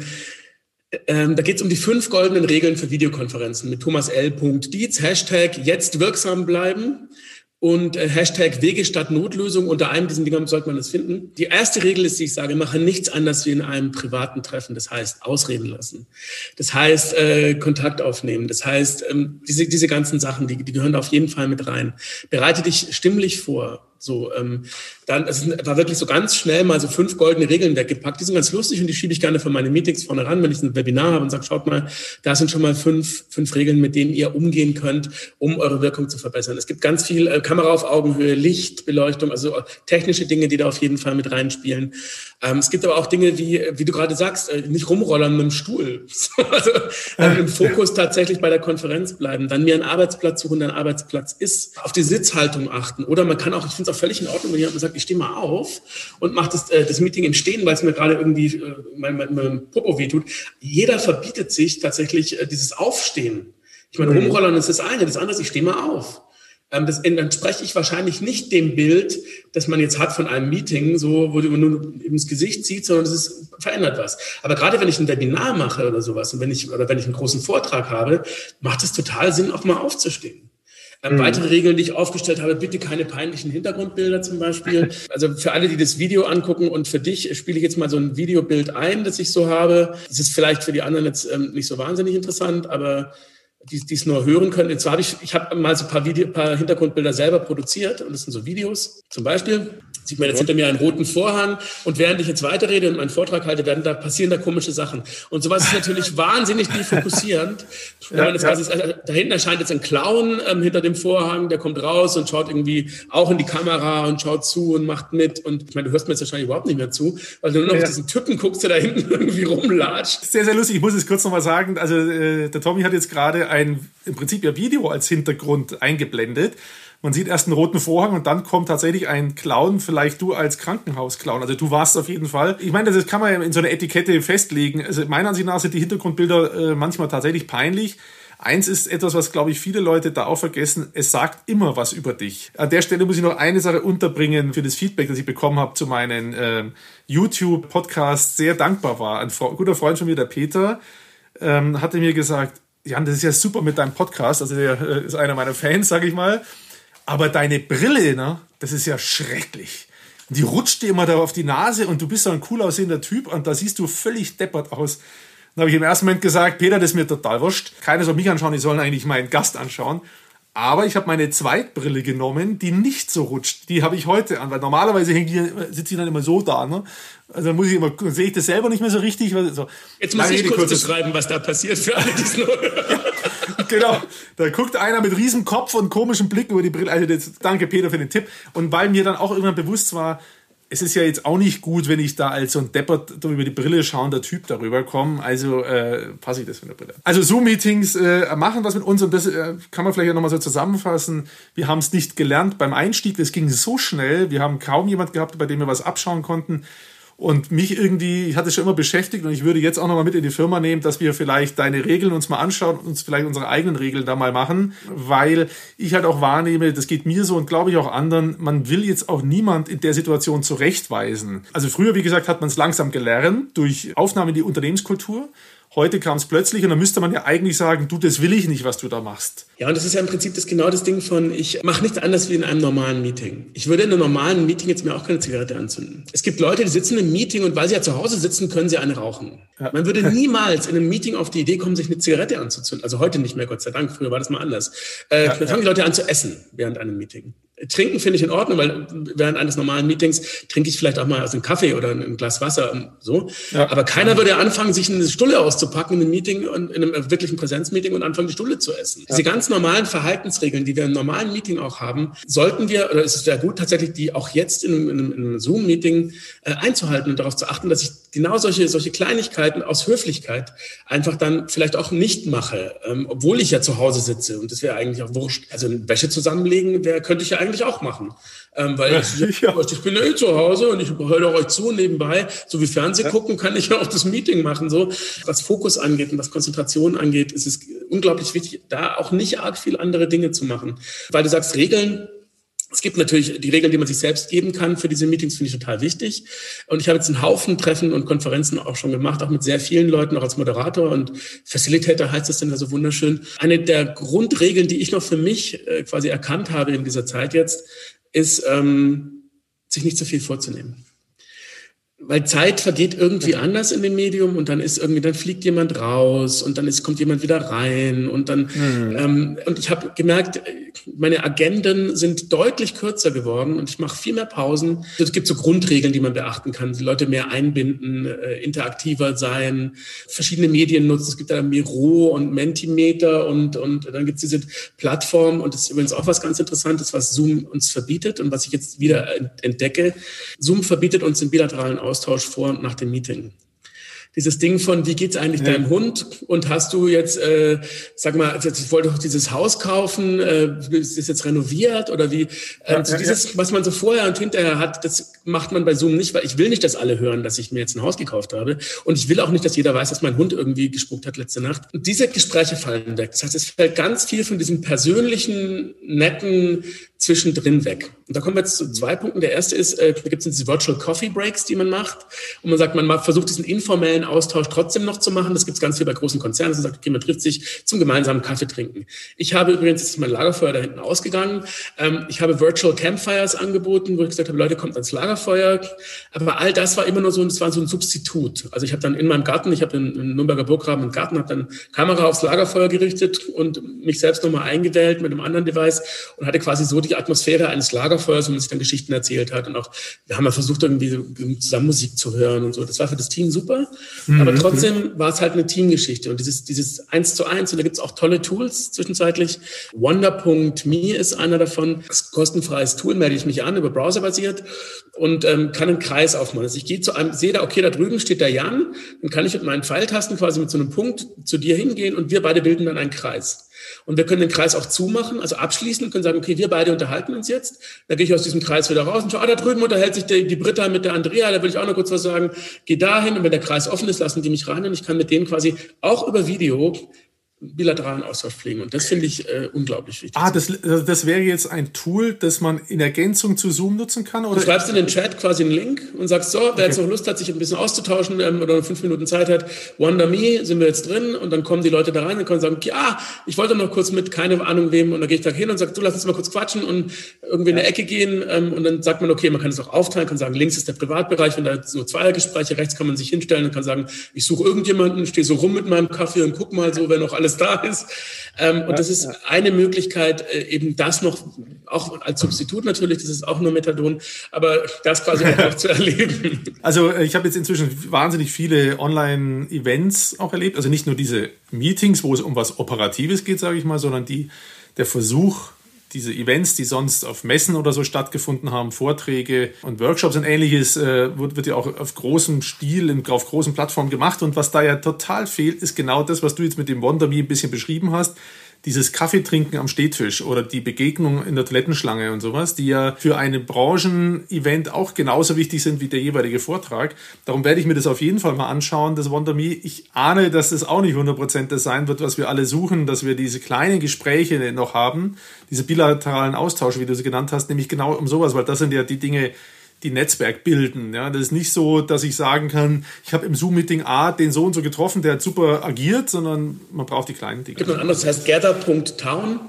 Speaker 1: ähm, da geht es um die fünf goldenen Regeln für Videokonferenzen mit Thomas L. Dietz, Hashtag jetzt wirksam bleiben und äh, Hashtag Wege statt Notlösung. Unter einem diesen Dingern sollte man das finden. Die erste Regel ist, die ich sage, mache nichts anders wie in einem privaten Treffen. Das heißt, ausreden lassen. Das heißt, äh, Kontakt aufnehmen. Das heißt, ähm, diese, diese ganzen Sachen, die, die gehören auf jeden Fall mit rein. Bereite dich stimmlich vor. So, ähm, dann, es war wirklich so ganz schnell mal so fünf goldene Regeln weggepackt. Die sind ganz lustig und die schiebe ich gerne für meine Meetings vorne ran, wenn ich ein Webinar habe und sage, schaut mal, da sind schon mal fünf, fünf Regeln, mit denen ihr umgehen könnt, um eure Wirkung zu verbessern. Es gibt ganz viel äh, Kamera auf Augenhöhe, Licht, Beleuchtung, also technische Dinge, die da auf jeden Fall mit reinspielen. Ähm, es gibt aber auch Dinge, wie, wie du gerade sagst, äh, nicht rumrollern mit dem Stuhl. also äh, im Fokus tatsächlich bei der Konferenz bleiben, dann mir einen Arbeitsplatz suchen, der ein Arbeitsplatz ist, auf die Sitzhaltung achten. Oder man kann auch, ich finde es auch völlig in Ordnung, wenn jemand sagt, ich stehe mal auf und mache das, äh, das Meeting im Stehen, weil es mir gerade irgendwie äh, mein, mein, mein Popo wehtut. Jeder verbietet sich tatsächlich äh, dieses Aufstehen. Ich meine, mhm. rumrollern ist das eine, das andere ist, ich stehe mal auf. Ähm, das entspreche ich wahrscheinlich nicht dem Bild, das man jetzt hat von einem Meeting, so, wo du nur ins Gesicht zieht, sondern es ist, verändert was. Aber gerade wenn ich ein Webinar mache oder sowas und wenn ich, oder wenn ich einen großen Vortrag habe, macht es total Sinn, auch mal aufzustehen. Ähm, mhm. Weitere Regeln, die ich aufgestellt habe, bitte keine peinlichen Hintergrundbilder zum Beispiel. Also für alle, die das Video angucken und für dich spiele ich jetzt mal so ein Videobild ein, das ich so habe. Das ist vielleicht für die anderen jetzt ähm, nicht so wahnsinnig interessant, aber die es nur hören können. Und zwar habe ich, ich habe mal so ein paar, Video, paar Hintergrundbilder selber produziert und das sind so Videos. Zum Beispiel sieht man jetzt hinter mir einen roten Vorhang und während ich jetzt weiterrede und meinen Vortrag halte, werden da passieren da komische Sachen. Und sowas ist natürlich wahnsinnig defokussierend. Ja, das ja. Ist, also, da hinten erscheint jetzt ein Clown ähm, hinter dem Vorhang, der kommt raus und schaut irgendwie auch in die Kamera und schaut zu und macht mit. Und ich meine, du hörst mir jetzt wahrscheinlich überhaupt nicht mehr zu, weil du nur noch ja. auf diesen Typen guckst, der da hinten irgendwie rumlatscht.
Speaker 3: Sehr, sehr lustig. Ich muss es kurz nochmal sagen. Also äh, der Tommy hat jetzt gerade ein im Prinzip ja Video als Hintergrund eingeblendet. Man sieht erst einen roten Vorhang und dann kommt tatsächlich ein Clown, vielleicht du als Krankenhausclown. Also du warst auf jeden Fall. Ich meine, das kann man in so einer Etikette festlegen. Also meiner Ansicht nach sind die Hintergrundbilder äh, manchmal tatsächlich peinlich. Eins ist etwas, was, glaube ich, viele Leute da auch vergessen. Es sagt immer was über dich. An der Stelle muss ich noch eine Sache unterbringen für das Feedback, das ich bekommen habe zu meinen äh, YouTube-Podcasts. Sehr dankbar war. Ein guter Freund von mir, der Peter, ähm, hatte mir gesagt, Jan, das ist ja super mit deinem Podcast. Also der äh, ist einer meiner Fans, sag ich mal. Aber deine Brille, ne, das ist ja schrecklich. Die rutscht dir immer da auf die Nase und du bist so ein cool aussehender Typ und da siehst du völlig deppert aus. Dann habe ich im ersten Moment gesagt, Peter, das ist mir total wurscht. Keiner soll mich anschauen, die sollen eigentlich meinen Gast anschauen. Aber ich habe meine Zweitbrille genommen, die nicht so rutscht. Die habe ich heute an, weil normalerweise sitzt die dann immer so da. Ne? Also muss ich immer, sehe ich das selber nicht mehr so richtig. So.
Speaker 1: Jetzt muss ich kurz beschreiben, was da passiert für alle, die es nur
Speaker 3: genau. Da guckt einer mit riesen Kopf und komischen Blick über die Brille. Also das, danke Peter für den Tipp. Und weil mir dann auch irgendwann bewusst war, es ist ja jetzt auch nicht gut, wenn ich da als so ein deppert über die Brille schauender Typ darüber komme. Also äh, passe ich das mit der Brille. Also Zoom-Meetings äh, machen was mit uns und das äh, kann man vielleicht nochmal so zusammenfassen. Wir haben es nicht gelernt beim Einstieg. Das ging so schnell. Wir haben kaum jemand gehabt, bei dem wir was abschauen konnten und mich irgendwie, ich hatte schon immer beschäftigt und ich würde jetzt auch nochmal mit in die Firma nehmen, dass wir vielleicht deine Regeln uns mal anschauen und uns vielleicht unsere eigenen Regeln da mal machen, weil ich halt auch wahrnehme, das geht mir so und glaube ich auch anderen, man will jetzt auch niemand in der Situation zurechtweisen. Also früher, wie gesagt, hat man es langsam gelernt durch Aufnahme in die Unternehmenskultur. Heute kam es plötzlich und dann müsste man ja eigentlich sagen, du, das will ich nicht, was du da machst.
Speaker 1: Ja, und das ist ja im Prinzip das genau das Ding von, ich mache nichts anderes wie in einem normalen Meeting. Ich würde in einem normalen Meeting jetzt mir auch keine Zigarette anzünden. Es gibt Leute, die sitzen im Meeting und weil sie ja zu Hause sitzen, können sie eine rauchen. Ja. Man würde niemals in einem Meeting auf die Idee kommen, sich eine Zigarette anzuzünden. Also heute nicht mehr, Gott sei Dank. Früher war das mal anders. Äh, ja, dann fangen ja. die Leute an zu essen während einem Meeting. Trinken finde ich in Ordnung, weil während eines normalen Meetings trinke ich vielleicht auch mal aus einem Kaffee oder ein Glas Wasser und so. Ja. Aber keiner würde anfangen, sich eine Stulle auszupacken in einem Meeting und in einem wirklichen Präsenzmeeting und anfangen, die Stulle zu essen. Ja. Diese ganz normalen Verhaltensregeln, die wir im normalen Meeting auch haben, sollten wir, oder es ist sehr gut tatsächlich, die auch jetzt in einem, in einem Zoom-Meeting äh, einzuhalten und darauf zu achten, dass ich genau solche, solche Kleinigkeiten aus Höflichkeit einfach dann vielleicht auch nicht mache, ähm, obwohl ich ja zu Hause sitze und das wäre eigentlich auch wurscht. Also eine Wäsche zusammenlegen, wäre, könnte ich ja eigentlich auch machen. Ähm, weil ja, ich, ja. ich bin ja eh zu Hause und ich höre euch zu nebenbei. So wie Fernseh ja. gucken kann ich ja auch das Meeting machen. So was Fokus angeht und was Konzentration angeht, ist es unglaublich wichtig, da auch nicht arg viel andere Dinge zu machen. Weil du sagst, Regeln es gibt natürlich die Regeln, die man sich selbst geben kann für diese Meetings, finde ich total wichtig. Und ich habe jetzt einen Haufen Treffen und Konferenzen auch schon gemacht, auch mit sehr vielen Leuten, auch als Moderator und Facilitator heißt es dann ja so wunderschön. Eine der Grundregeln, die ich noch für mich äh, quasi erkannt habe in dieser Zeit jetzt, ist, ähm, sich nicht zu viel vorzunehmen weil Zeit vergeht irgendwie anders in dem Medium und dann ist irgendwie, dann fliegt jemand raus und dann ist, kommt jemand wieder rein und dann, mhm. ähm, und ich habe gemerkt, meine Agenden sind deutlich kürzer geworden und ich mache viel mehr Pausen. Es gibt so Grundregeln, die man beachten kann, die Leute mehr einbinden, äh, interaktiver sein, verschiedene Medien nutzen. Es gibt da Miro und Mentimeter und, und dann gibt es diese Plattform und das ist übrigens auch was ganz Interessantes, was Zoom uns verbietet und was ich jetzt wieder entdecke. Zoom verbietet uns den bilateralen Austausch vor und nach dem Meeting dieses Ding von, wie geht's eigentlich ja. deinem Hund? Und hast du jetzt, äh, sag mal, ich wollte doch dieses Haus kaufen, äh, ist jetzt renoviert oder wie? Äh, ja, so dieses, ja. was man so vorher und hinterher hat, das macht man bei Zoom nicht, weil ich will nicht, dass alle hören, dass ich mir jetzt ein Haus gekauft habe. Und ich will auch nicht, dass jeder weiß, dass mein Hund irgendwie gespuckt hat letzte Nacht. Und diese Gespräche fallen weg. Das heißt, es fällt ganz viel von diesem persönlichen, netten, zwischendrin weg. Und da kommen wir jetzt zu zwei Punkten. Der erste ist, äh, da gibt es diese Virtual Coffee Breaks, die man macht. Und man sagt, man versucht diesen informellen Austausch trotzdem noch zu machen. Das gibt es ganz viel bei großen Konzernen. Man sagt, okay, man trifft sich zum gemeinsamen Kaffee trinken. Ich habe übrigens, jetzt ist mein Lagerfeuer da hinten ausgegangen. Ähm, ich habe Virtual Campfires angeboten, wo ich gesagt habe, Leute, kommt ans Lagerfeuer. Aber all das war immer nur so, das war so ein Substitut. Also ich habe dann in meinem Garten, ich habe in, Nürnberger Burggraben einen Garten, habe dann Kamera aufs Lagerfeuer gerichtet und mich selbst nochmal eingewählt mit einem anderen Device und hatte quasi so die Atmosphäre eines Lagerfeuers, wo man sich dann Geschichten erzählt hat. Und auch, wir haben ja versucht, irgendwie zusammen Musik zu hören und so. Das war für das Team super. Mhm. Aber trotzdem war es halt eine Teamgeschichte. Und dieses, dieses eins zu eins, und da gibt es auch tolle Tools zwischenzeitlich. Wonder.me ist einer davon. Das ist kostenfreies Tool, melde ich mich an, über Browser basiert und ähm, kann einen Kreis aufmachen. Also ich gehe zu einem, sehe da, okay, da drüben steht der Jan, dann kann ich mit meinen Pfeiltasten quasi mit so einem Punkt zu dir hingehen und wir beide bilden dann einen Kreis. Und wir können den Kreis auch zumachen, also abschließen und können sagen, okay, wir beide unterhalten uns jetzt. Da gehe ich aus diesem Kreis wieder raus und schaue, ah, da drüben unterhält sich die, die Britta mit der Andrea, da will ich auch noch kurz was sagen. Geh dahin und wenn der Kreis offen ist, lassen die mich rein und ich kann mit denen quasi auch über Video bilateralen Austausch pflegen. Und das finde ich äh, unglaublich wichtig.
Speaker 3: Ah, das, das wäre jetzt ein Tool, das man in Ergänzung zu Zoom nutzen kann?
Speaker 1: Oder? Du schreibst in den Chat quasi einen Link und sagst, so, wer okay. jetzt noch Lust hat, sich ein bisschen auszutauschen ähm, oder fünf Minuten Zeit hat, Wonder Me, sind wir jetzt drin und dann kommen die Leute da rein und können sagen, okay, ah, ich wollte noch kurz mit, keine Ahnung wem, und dann gehe ich da hin und sage, du, lass uns mal kurz quatschen und irgendwie in eine Ecke gehen ähm, und dann sagt man, okay, man kann es auch aufteilen, kann sagen, links ist der Privatbereich, wenn da so Zweiergespräche, rechts kann man sich hinstellen und kann sagen, ich suche irgendjemanden, stehe so rum mit meinem Kaffee und guck mal so, wer noch alles da ist. Ähm, und das ist ja. eine Möglichkeit, äh, eben das noch, auch als Substitut natürlich, das ist auch nur Methadon, aber das quasi auch noch zu erleben.
Speaker 3: Also äh, ich habe jetzt inzwischen wahnsinnig viele Online-Events auch erlebt, also nicht nur diese Meetings, wo es um was Operatives geht, sage ich mal, sondern die, der Versuch, diese Events, die sonst auf Messen oder so stattgefunden haben, Vorträge und Workshops und ähnliches, äh, wird, wird ja auch auf großem Stil, auf großen Plattformen gemacht. Und was da ja total fehlt, ist genau das, was du jetzt mit dem Wonder ein bisschen beschrieben hast dieses Kaffeetrinken am Stehtisch oder die Begegnung in der Toilettenschlange und sowas, die ja für ein Branchen-Event auch genauso wichtig sind wie der jeweilige Vortrag. Darum werde ich mir das auf jeden Fall mal anschauen, das Wonder Me. Ich ahne, dass das auch nicht 100% das sein wird, was wir alle suchen, dass wir diese kleinen Gespräche noch haben, diese bilateralen Austausch, wie du sie genannt hast, nämlich genau um sowas, weil das sind ja die Dinge, die Netzwerk bilden. Ja, das ist nicht so, dass ich sagen kann, ich habe im Zoom-Meeting A den so und so getroffen, der hat super agiert, sondern man braucht die kleinen Dinge.
Speaker 1: Gibt anderes, das heißt gather.town.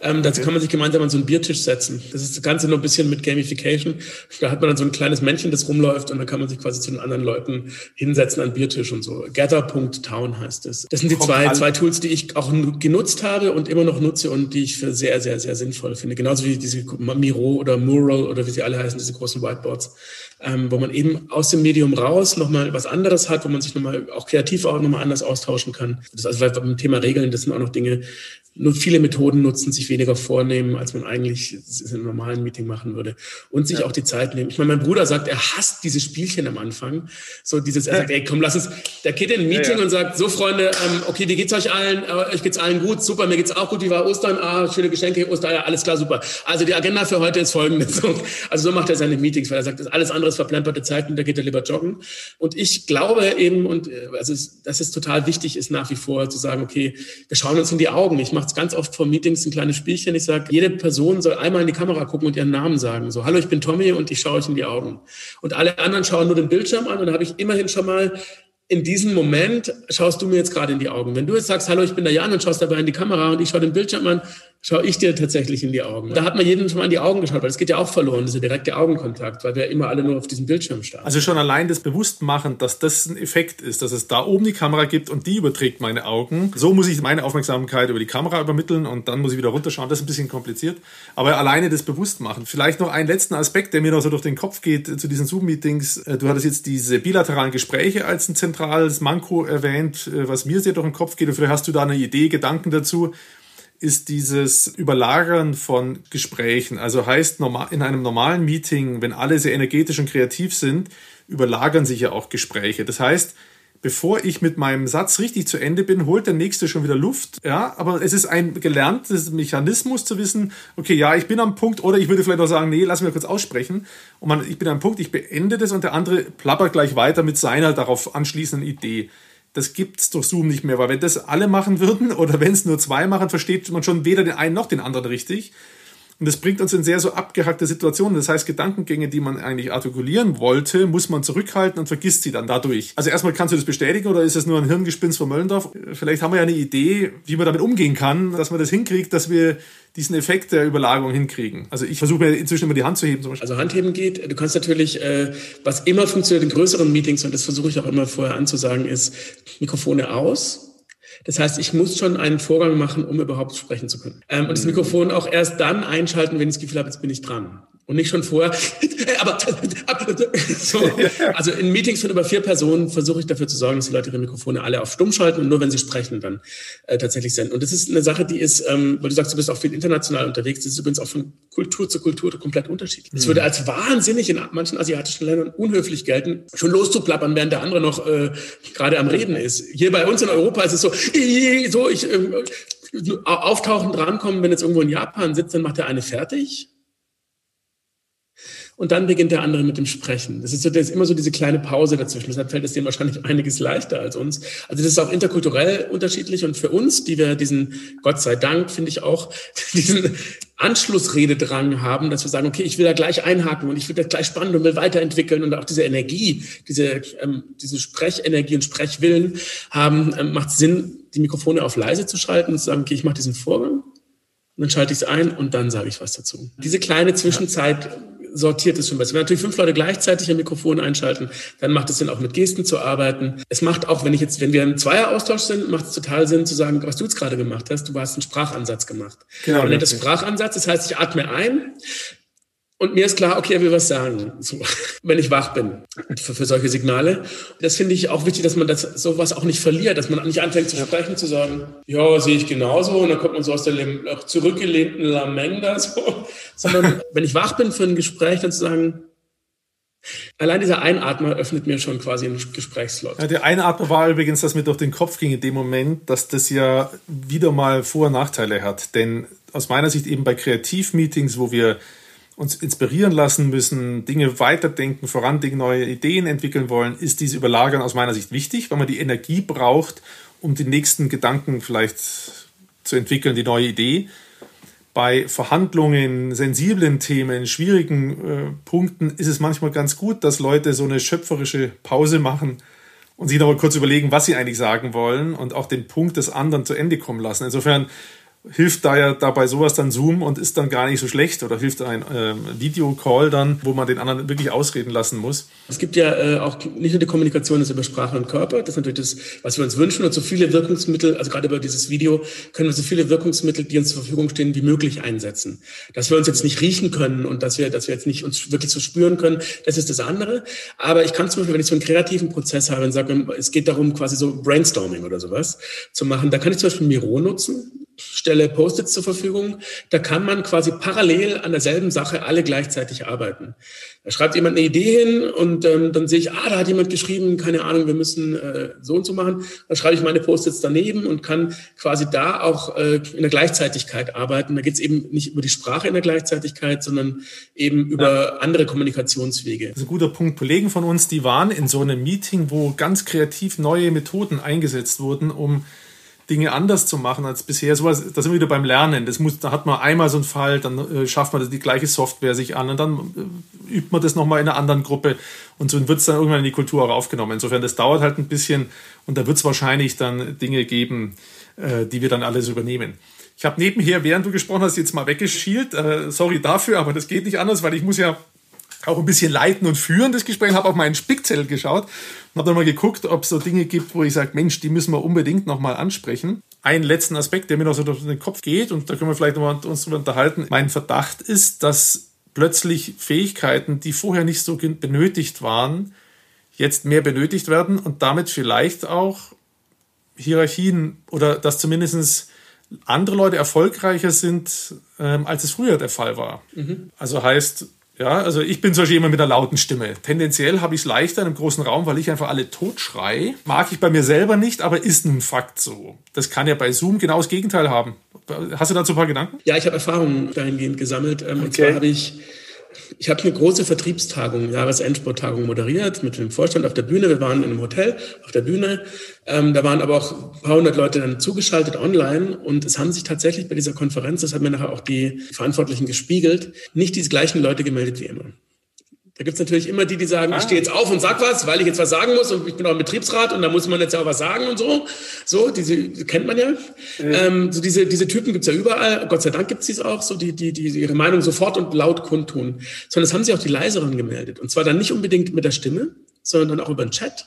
Speaker 1: Ähm, dazu kann man sich gemeinsam an so einen Biertisch setzen. Das ist das Ganze nur ein bisschen mit Gamification. Da hat man dann so ein kleines Männchen, das rumläuft und dann kann man sich quasi zu den anderen Leuten hinsetzen an Biertisch und so. Gather.town heißt es. Das. sind die zwei, zwei Tools, die ich auch genutzt habe und immer noch nutze und die ich für sehr, sehr, sehr sinnvoll finde. Genauso wie diese Miro oder Mural oder wie sie alle heißen, diese großen Whiteboards ähm, wo man eben aus dem Medium raus nochmal was anderes hat, wo man sich nochmal auch kreativ auch nochmal anders austauschen kann. Das also weil beim Thema Regeln, das sind auch noch Dinge, viele Methoden nutzen, sich weniger vornehmen, als man eigentlich in einem normalen Meeting machen würde. Und sich ja. auch die Zeit nehmen. Ich meine, mein Bruder sagt, er hasst diese Spielchen am Anfang. So dieses, er sagt, ey, komm, lass uns, der geht in ein Meeting ja, ja. und sagt, so Freunde, ähm, okay, wie geht's euch allen? Äh, euch geht's allen gut, super, mir geht's auch gut, wie war Ostern? Ah, schöne Geschenke, Ostern, alles klar, super. Also die Agenda für heute ist folgende. Also so macht er seine Meetings, weil er sagt, das alles andere ist verplemperte Zeit und da geht er lieber joggen. Und ich glaube eben, und äh, also dass es total wichtig ist nach wie vor zu sagen, okay, wir schauen uns in die Augen. Ich mache es ganz oft vor Meetings ein kleines Spielchen. Ich sage, jede Person soll einmal in die Kamera gucken und ihren Namen sagen. So, hallo, ich bin Tommy und ich schaue euch in die Augen. Und alle anderen schauen nur den Bildschirm an und dann habe ich immerhin schon mal in diesem Moment schaust du mir jetzt gerade in die Augen. Wenn du jetzt sagst, hallo, ich bin der Jan und schaust dabei in die Kamera und ich schaue den Bildschirm an, schaue ich dir tatsächlich in die Augen. Da hat man jedem schon mal in die Augen geschaut, weil es geht ja auch verloren, dieser direkte Augenkontakt, weil wir immer alle nur auf diesem Bildschirm starren.
Speaker 3: Also schon allein das Bewusstmachen, dass das ein Effekt ist, dass es da oben die Kamera gibt und die überträgt meine Augen. So muss ich meine Aufmerksamkeit über die Kamera übermitteln und dann muss ich wieder runterschauen. Das ist ein bisschen kompliziert. Aber alleine das Bewusstmachen. Vielleicht noch einen letzten Aspekt, der mir noch so durch den Kopf geht zu diesen Zoom-Meetings. Äh, du hattest jetzt diese bilateralen Gespräche als ein zentrales Manko erwähnt, äh, was mir sehr durch den Kopf geht. Und vielleicht hast du da eine Idee, Gedanken dazu ist dieses Überlagern von Gesprächen. Also heißt, in einem normalen Meeting, wenn alle sehr energetisch und kreativ sind, überlagern sich ja auch Gespräche. Das heißt, bevor ich mit meinem Satz richtig zu Ende bin, holt der nächste schon wieder Luft. Ja, aber es ist ein gelerntes Mechanismus zu wissen, okay, ja, ich bin am Punkt oder ich würde vielleicht auch sagen, nee, lass mich kurz aussprechen. Und man, ich bin am Punkt, ich beende das und der andere plappert gleich weiter mit seiner darauf anschließenden Idee das gibt es durch Zoom nicht mehr, weil wenn das alle machen würden oder wenn es nur zwei machen, versteht man schon weder den einen noch den anderen richtig. Und das bringt uns in sehr so abgehackte Situationen. Das heißt, Gedankengänge, die man eigentlich artikulieren wollte, muss man zurückhalten und vergisst sie dann dadurch. Also erstmal kannst du das bestätigen oder ist es nur ein Hirngespinst von Möllendorf? Vielleicht haben wir ja eine Idee, wie man damit umgehen kann, dass man das hinkriegt, dass wir diesen Effekt der Überlagerung hinkriegen. Also ich versuche mir inzwischen immer die Hand zu heben. Zum
Speaker 1: Also Handheben geht. Du kannst natürlich, äh, was immer funktioniert in größeren Meetings, und das versuche ich auch immer vorher anzusagen, ist Mikrofone aus das heißt, ich muss schon einen Vorgang machen, um überhaupt sprechen zu können. Ähm, und das Mikrofon auch erst dann einschalten, wenn ich das Gefühl habe, jetzt bin ich dran. Und nicht schon vorher, aber so. Also in Meetings von über vier Personen versuche ich dafür zu sorgen, dass die Leute ihre Mikrofone alle auf stumm schalten und nur wenn sie sprechen, dann äh, tatsächlich senden. Und das ist eine Sache, die ist, ähm, weil du sagst, du bist auch viel international unterwegs, das ist übrigens auch von Kultur zu Kultur komplett unterschiedlich. Es mhm. würde als wahnsinnig in manchen asiatischen Ländern unhöflich gelten, schon loszuplappern, während der andere noch äh, gerade am Reden ist. Hier bei uns in Europa ist es so, so ich äh, auftauchen, drankommen, wenn jetzt irgendwo in Japan sitzt, dann macht der eine fertig und dann beginnt der andere mit dem Sprechen. Das ist, so, das ist immer so diese kleine Pause dazwischen. Deshalb fällt es dem wahrscheinlich einiges leichter als uns. Also das ist auch interkulturell unterschiedlich. Und für uns, die wir diesen, Gott sei Dank, finde ich auch, diesen Anschlussrededrang haben, dass wir sagen, okay, ich will da gleich einhaken und ich will das gleich spannend und will weiterentwickeln und auch diese Energie, diese, ähm, diese Sprechenergie und Sprechwillen haben, ähm, macht Sinn, die Mikrofone auf leise zu schalten und zu sagen, okay, ich mache diesen Vorgang und dann schalte ich es ein und dann sage ich was dazu. Diese kleine Zwischenzeit sortiert es schon besser. Wenn natürlich fünf Leute gleichzeitig ein Mikrofon einschalten, dann macht es Sinn, auch mit Gesten zu arbeiten. Es macht auch, wenn ich jetzt, wenn wir im Zweieraustausch sind, macht es total Sinn zu sagen, was du jetzt gerade gemacht hast. Du hast einen Sprachansatz gemacht. Genau. Man nennt das Sprachansatz. Das heißt, ich atme ein, und mir ist klar, okay, er will was sagen, so, wenn ich wach bin für, für solche Signale. Das finde ich auch wichtig, dass man das sowas auch nicht verliert, dass man nicht anfängt zu sprechen, zu sagen, ja, sehe ich genauso. Und dann kommt man so aus der zurückgelehnten Lameng so. Sondern wenn ich wach bin für ein Gespräch, dann zu sagen, Allein dieser Einatmer öffnet mir schon quasi einen Gesprächslot.
Speaker 3: Ja, der Einatmer war übrigens, dass mir durch den Kopf ging in dem Moment, dass das ja wieder mal Vor- und Nachteile hat. Denn aus meiner Sicht eben bei Kreativmeetings, wo wir uns inspirieren lassen müssen, Dinge weiterdenken, vorandenken, neue Ideen entwickeln wollen, ist diese Überlagern aus meiner Sicht wichtig, weil man die Energie braucht, um den nächsten Gedanken vielleicht zu entwickeln, die neue Idee. bei Verhandlungen, sensiblen Themen, schwierigen äh, Punkten ist es manchmal ganz gut, dass Leute so eine schöpferische Pause machen und sich noch mal kurz überlegen, was sie eigentlich sagen wollen und auch den Punkt des anderen zu Ende kommen lassen. Insofern hilft da ja dabei sowas dann Zoom und ist dann gar nicht so schlecht oder hilft ein äh, Videocall dann, wo man den anderen wirklich ausreden lassen muss.
Speaker 1: Es gibt ja äh, auch nicht nur die Kommunikation ist über Sprache und Körper, das ist natürlich das, was wir uns wünschen und so viele Wirkungsmittel, also gerade über dieses Video können wir so viele Wirkungsmittel, die uns zur Verfügung stehen, wie möglich einsetzen. Dass wir uns jetzt nicht riechen können und dass wir, dass wir jetzt nicht uns wirklich so spüren können, das ist das andere. Aber ich kann zum Beispiel, wenn ich so einen kreativen Prozess habe und sage, es geht darum, quasi so Brainstorming oder sowas zu machen, da kann ich zum Beispiel Miro nutzen stelle Post-its zur Verfügung. Da kann man quasi parallel an derselben Sache alle gleichzeitig arbeiten. Da schreibt jemand eine Idee hin und ähm, dann sehe ich, ah, da hat jemand geschrieben, keine Ahnung, wir müssen äh, so und so machen. Dann schreibe ich meine Post-its daneben und kann quasi da auch äh, in der Gleichzeitigkeit arbeiten. Da geht es eben nicht über die Sprache in der Gleichzeitigkeit, sondern eben über ja. andere Kommunikationswege.
Speaker 3: Das ist ein guter Punkt. Kollegen von uns, die waren in so einem Meeting, wo ganz kreativ neue Methoden eingesetzt wurden, um Dinge anders zu machen als bisher. So was, da sind wir wieder beim Lernen. Das muss, da hat man einmal so einen Fall, dann äh, schafft man die gleiche Software sich an und dann äh, übt man das nochmal in einer anderen Gruppe und so wird es dann irgendwann in die Kultur auch aufgenommen. Insofern, das dauert halt ein bisschen und da wird es wahrscheinlich dann Dinge geben, äh, die wir dann alles übernehmen. Ich habe nebenher, während du gesprochen hast, jetzt mal weggeschielt. Äh, sorry dafür, aber das geht nicht anders, weil ich muss ja auch ein bisschen leiten und führen das Gespräch, habe auf meinen Spickzettel geschaut und habe dann mal geguckt, ob es so Dinge gibt, wo ich sage, Mensch, die müssen wir unbedingt nochmal ansprechen. Einen letzten Aspekt, der mir noch so durch den Kopf geht und da können wir vielleicht noch mal uns drüber unterhalten. Mein Verdacht ist, dass plötzlich Fähigkeiten, die vorher nicht so benötigt waren, jetzt mehr benötigt werden und damit vielleicht auch Hierarchien oder dass zumindest andere Leute erfolgreicher sind, ähm, als es früher der Fall war. Mhm. Also heißt, ja, also ich bin zum Beispiel jemand mit einer lauten Stimme. Tendenziell habe ich es leichter in einem großen Raum, weil ich einfach alle totschrei. Mag ich bei mir selber nicht, aber ist nun Fakt so. Das kann ja bei Zoom genau das Gegenteil haben. Hast du dazu ein paar Gedanken?
Speaker 1: Ja, ich habe Erfahrungen dahingehend gesammelt. Ähm, okay. Und zwar habe ich ich habe eine große Vertriebstagung, Jahresendsporttagung moderiert mit dem Vorstand auf der Bühne. Wir waren in einem Hotel auf der Bühne. Ähm, da waren aber auch ein paar hundert Leute dann zugeschaltet online. Und es haben sich tatsächlich bei dieser Konferenz, das hat mir nachher auch die Verantwortlichen gespiegelt, nicht diese gleichen Leute gemeldet wie immer. Da gibt's natürlich immer die, die sagen, ah. ich stehe jetzt auf und sag was, weil ich jetzt was sagen muss und ich bin auch im Betriebsrat und da muss man jetzt ja auch was sagen und so. So, diese kennt man ja. Mhm. Ähm, so diese, diese Typen gibt's ja überall. Gott sei Dank gibt's dies auch, so die, die, die ihre Meinung sofort und laut kundtun. Sondern es haben sich auch die leiseren gemeldet. Und zwar dann nicht unbedingt mit der Stimme, sondern dann auch über den Chat.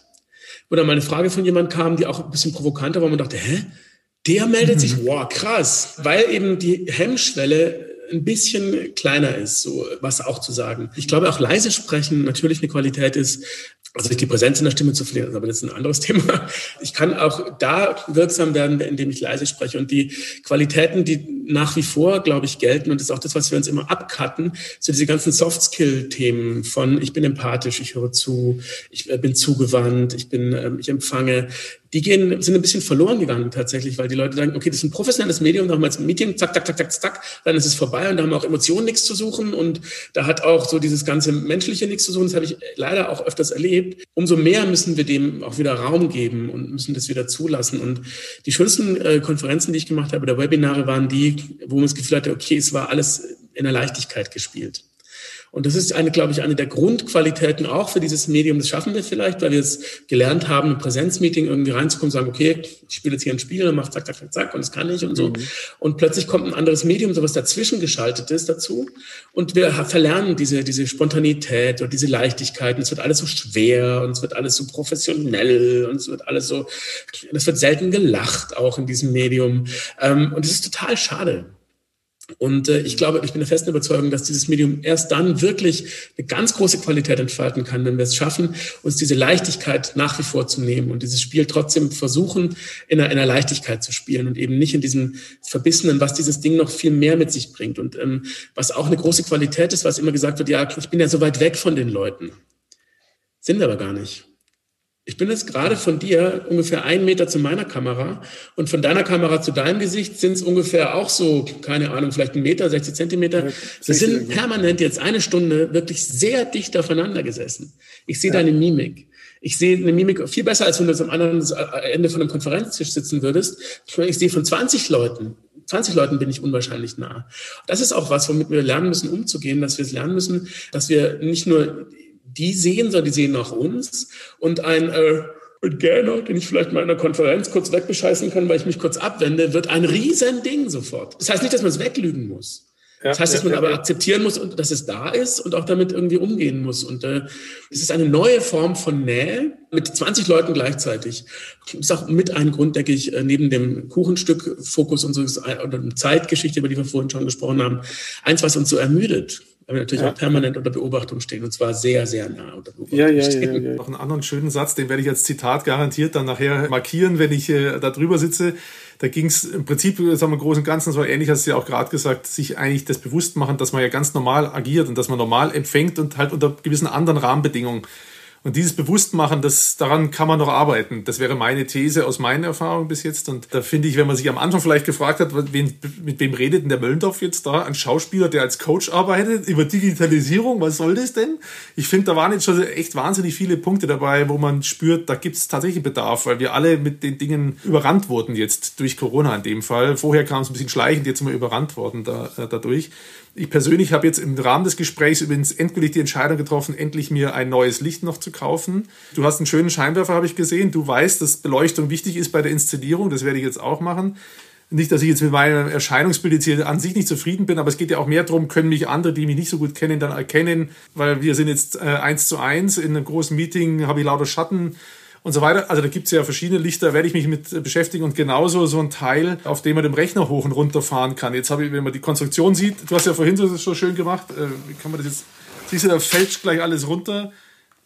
Speaker 1: Wo dann mal eine Frage von jemand kam, die auch ein bisschen provokanter war, wo man dachte, hä? Der meldet sich, mhm. wow, krass. Weil eben die Hemmschwelle ein bisschen kleiner ist, so was auch zu sagen. Ich glaube, auch leise sprechen natürlich eine Qualität ist, also die Präsenz in der Stimme zu verlieren, aber das ist ein anderes Thema. Ich kann auch da wirksam werden, indem ich leise spreche. Und die Qualitäten, die nach wie vor, glaube ich, gelten, und das ist auch das, was wir uns immer abcutten, so diese ganzen Soft-Skill-Themen von ich bin empathisch, ich höre zu, ich äh, bin zugewandt, ich bin, ähm, ich empfange, die gehen, sind ein bisschen verloren gegangen tatsächlich, weil die Leute sagen, okay, das ist ein professionelles Medium, da haben wir jetzt ein Meeting, zack, zack, zack, zack, zack, dann ist es vorbei und da haben auch Emotionen nichts zu suchen und da hat auch so dieses ganze Menschliche nichts zu suchen. Das habe ich leider auch öfters erlebt. Umso mehr müssen wir dem auch wieder Raum geben und müssen das wieder zulassen. Und die schönsten äh, Konferenzen, die ich gemacht habe, oder Webinare, waren die, wo man das Gefühl hatte, okay, es war alles in der Leichtigkeit gespielt. Und das ist eine, glaube ich, eine der Grundqualitäten auch für dieses Medium. Das schaffen wir vielleicht, weil wir es gelernt haben, im Präsenzmeeting irgendwie reinzukommen, sagen, okay, ich spiele jetzt hier ein Spiel und mache zack, zack, zack, zack und das kann ich und so. Mhm. Und plötzlich kommt ein anderes Medium, so was dazwischen geschaltet ist dazu. Und wir verlernen diese, diese Spontanität oder diese Leichtigkeit. Und es wird alles so schwer und es wird alles so professionell und es wird alles so, es wird selten gelacht auch in diesem Medium. Ähm, und es ist total schade. Und äh, ich glaube, ich bin der festen Überzeugung, dass dieses Medium erst dann wirklich eine ganz große Qualität entfalten kann, wenn wir es schaffen, uns diese Leichtigkeit nach wie vor zu nehmen und dieses Spiel trotzdem versuchen, in einer, in einer Leichtigkeit zu spielen und eben nicht in diesem Verbissenen, was dieses Ding noch viel mehr mit sich bringt. Und ähm, was auch eine große Qualität ist, was immer gesagt wird, ja, ich bin ja so weit weg von den Leuten. Sind aber gar nicht. Ich bin jetzt gerade von dir ungefähr einen Meter zu meiner Kamera und von deiner Kamera zu deinem Gesicht sind es ungefähr auch so, keine Ahnung, vielleicht ein Meter, 60 Zentimeter. Wir sind permanent jetzt eine Stunde wirklich sehr dicht aufeinander gesessen. Ich sehe ja. deine Mimik. Ich sehe eine Mimik viel besser, als wenn du am anderen Ende von einem Konferenztisch sitzen würdest. Ich sehe von 20 Leuten 20 Leuten bin ich unwahrscheinlich nah. Das ist auch was, womit wir lernen müssen, umzugehen, dass wir es lernen müssen, dass wir nicht nur die sehen, sondern die sehen auch uns. Und ein äh, Gerner, den ich vielleicht mal in einer Konferenz kurz wegbescheißen kann, weil ich mich kurz abwende, wird ein Riesending sofort. Das heißt nicht, dass man es weglügen muss. Das heißt, dass man aber akzeptieren muss, dass es da ist und auch damit irgendwie umgehen muss. Und äh, es ist eine neue Form von Nähe mit 20 Leuten gleichzeitig. Das ist auch mit ein Grund, denke ich, äh, neben dem Kuchenstück-Fokus unseres äh, oder Zeitgeschichte, über die wir vorhin schon gesprochen haben, eins, was uns so ermüdet weil wir natürlich ja. auch permanent unter Beobachtung stehen und zwar sehr, sehr nah unter Beobachtung
Speaker 3: ja, ja, stehen. Ja, ja, Noch einen anderen schönen Satz, den werde ich als Zitat garantiert dann nachher markieren, wenn ich äh, da drüber sitze. Da ging es im Prinzip, sagen wir, im Großen und Ganzen, war ähnlich, hast du ja auch gerade gesagt, sich eigentlich das bewusst machen, dass man ja ganz normal agiert und dass man normal empfängt und halt unter gewissen anderen Rahmenbedingungen. Und dieses Bewusstmachen, das, daran kann man noch arbeiten. Das wäre meine These aus meiner Erfahrung bis jetzt. Und da finde ich, wenn man sich am Anfang vielleicht gefragt hat, wen, mit wem redet denn der Möllendorf jetzt da? Ein Schauspieler, der als Coach arbeitet, über Digitalisierung, was soll das denn? Ich finde, da waren jetzt schon echt wahnsinnig viele Punkte dabei, wo man spürt, da gibt es tatsächlich Bedarf, weil wir alle mit den Dingen überrannt wurden jetzt durch Corona in dem Fall. Vorher kam es ein bisschen schleichend, jetzt sind wir überrannt worden da, äh, dadurch. Ich persönlich habe jetzt im Rahmen des Gesprächs übrigens endgültig die Entscheidung getroffen, endlich mir ein neues Licht noch zu kaufen. Du hast einen schönen Scheinwerfer, habe ich gesehen. Du weißt, dass Beleuchtung wichtig ist bei der Inszenierung. Das werde ich jetzt auch machen. Nicht, dass ich jetzt mit meinem Erscheinungsbild jetzt hier an sich nicht zufrieden bin, aber es geht ja auch mehr darum, können mich andere, die mich nicht so gut kennen, dann erkennen, weil wir sind jetzt äh, eins zu eins in einem großen Meeting, habe ich lauter Schatten und so weiter. Also da gibt es ja verschiedene Lichter, werde ich mich mit beschäftigen und genauso so ein Teil, auf dem man den Rechner hoch und runter fahren kann. Jetzt habe ich, wenn man die Konstruktion sieht, du hast ja vorhin so, so schön gemacht, äh, wie kann man das jetzt, siehst du, da fällt gleich alles runter.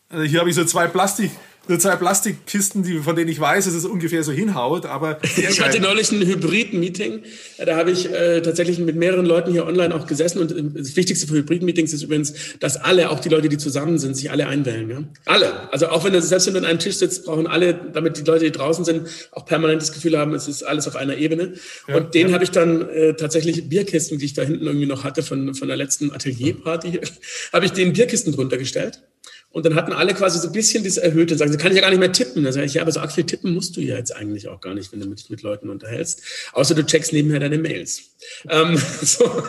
Speaker 3: Also hier habe ich so zwei Plastik, nur zwei Plastikkisten, die, von denen ich weiß, dass es ungefähr so hinhaut. Aber
Speaker 1: ich hatte neulich ein Hybrid-Meeting. Da habe ich äh, tatsächlich mit mehreren Leuten hier online auch gesessen. Und äh, das Wichtigste für Hybrid-Meetings ist übrigens, dass alle, auch die Leute, die zusammen sind, sich alle einwählen. Ja? Alle. Also auch wenn du selbst wenn du an einem Tisch sitzt, brauchen alle, damit die Leute, die draußen sind, auch permanent das Gefühl haben, es ist alles auf einer Ebene. Ja, und den ja. habe ich dann äh, tatsächlich Bierkisten, die ich da hinten irgendwie noch hatte von, von der letzten Atelierparty, habe ich den Bierkisten drunter gestellt. Und dann hatten alle quasi so ein bisschen das Erhöhte und sagen, sie kann ich ja gar nicht mehr tippen. Da sage ich, ja, aber so viel tippen musst du ja jetzt eigentlich auch gar nicht, wenn du dich mit Leuten unterhältst. Außer du checkst nebenher deine Mails. Ähm, so.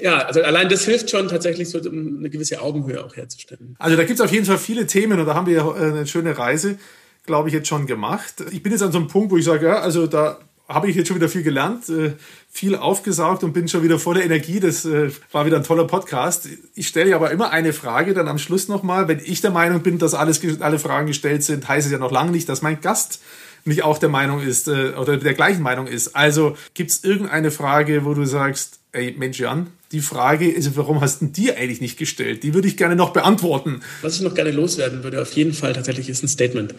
Speaker 1: ja, also allein das hilft schon tatsächlich so, eine gewisse Augenhöhe auch herzustellen.
Speaker 3: Also da gibt es auf jeden Fall viele Themen und da haben wir äh, eine schöne Reise, glaube ich, jetzt schon gemacht. Ich bin jetzt an so einem Punkt, wo ich sage, ja, also da habe ich jetzt schon wieder viel gelernt, äh, viel aufgesaugt und bin schon wieder voller Energie. Das äh, war wieder ein toller Podcast. Ich stelle aber immer eine Frage dann am Schluss nochmal. Wenn ich der Meinung bin, dass alles, alle Fragen gestellt sind, heißt es ja noch lange nicht, dass mein Gast nicht auch der Meinung ist äh, oder der gleichen Meinung ist. Also gibt es irgendeine Frage, wo du sagst, ey Mensch Jan, die Frage ist, warum hast du die eigentlich nicht gestellt? Die würde ich gerne noch beantworten.
Speaker 1: Was ich noch gerne loswerden würde, auf jeden Fall tatsächlich ist ein Statement.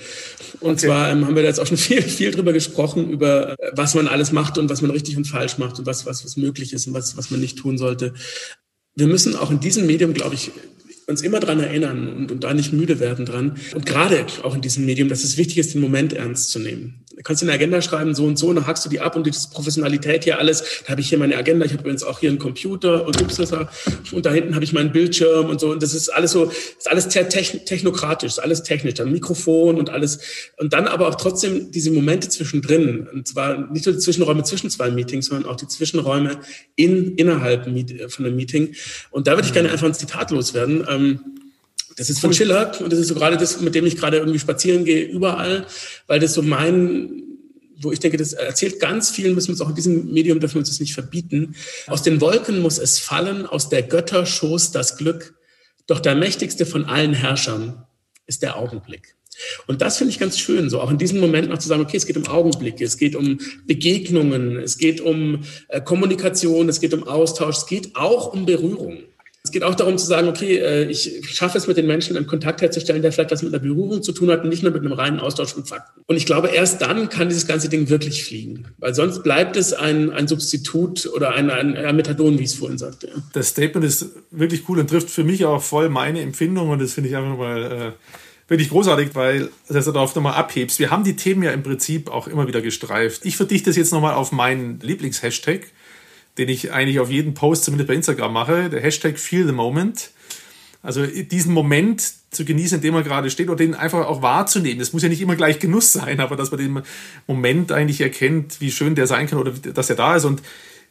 Speaker 1: Und okay. zwar ähm, haben wir da jetzt auch schon viel, viel drüber gesprochen, über äh, was man alles macht und was man richtig und falsch macht und was, was, was möglich ist und was, was man nicht tun sollte. Wir müssen auch in diesem Medium, glaube ich, uns immer dran erinnern und, und da nicht müde werden dran. Und gerade auch in diesem Medium, dass es wichtig ist, den Moment ernst zu nehmen. Du kannst in der Agenda schreiben, so und so, und dann hackst du die ab und diese Professionalität hier alles. Da habe ich hier meine Agenda, ich habe übrigens auch hier einen Computer und Upsisser und da hinten habe ich meinen Bildschirm und so. Und das ist alles so, ist alles sehr technokratisch, ist alles technisch, dann Mikrofon und alles. Und dann aber auch trotzdem diese Momente zwischendrin. Und zwar nicht nur die Zwischenräume zwischen zwei Meetings, sondern auch die Zwischenräume in, innerhalb von einem Meeting. Und da würde ich gerne einfach ein Zitat loswerden. Ähm, das ist von Schiller und das ist so gerade das, mit dem ich gerade irgendwie spazieren gehe, überall, weil das so mein, wo ich denke, das erzählt ganz viel, müssen wir uns auch in diesem Medium, dürfen wir uns das nicht verbieten. Aus den Wolken muss es fallen, aus der Götter Schoß das Glück, doch der mächtigste von allen Herrschern ist der Augenblick. Und das finde ich ganz schön, so auch in diesem Moment noch zu sagen, okay, es geht um Augenblicke, es geht um Begegnungen, es geht um äh, Kommunikation, es geht um Austausch, es geht auch um Berührung. Es geht auch darum zu sagen, okay, äh, ich schaffe es mit den Menschen einen Kontakt herzustellen, der vielleicht was mit einer Berührung zu tun hat und nicht nur mit einem reinen Austausch von Fakten. Und ich glaube, erst dann kann dieses ganze Ding wirklich fliegen, weil sonst bleibt es ein, ein Substitut oder ein, ein, ein Methadon, wie ich es vorhin sagte.
Speaker 3: Das Statement ist wirklich cool und trifft für mich auch voll meine Empfindung und das finde ich einfach mal äh, wirklich großartig, weil dass du darauf nochmal abhebst. Wir haben die Themen ja im Prinzip auch immer wieder gestreift. Ich verdichte das jetzt nochmal auf meinen Lieblingshashtag den ich eigentlich auf jeden Post, zumindest bei Instagram mache, der Hashtag Feel the Moment. Also diesen Moment zu genießen, in dem man gerade steht oder den einfach auch wahrzunehmen. Das muss ja nicht immer gleich Genuss sein, aber dass man den Moment eigentlich erkennt, wie schön der sein kann oder dass er da ist. Und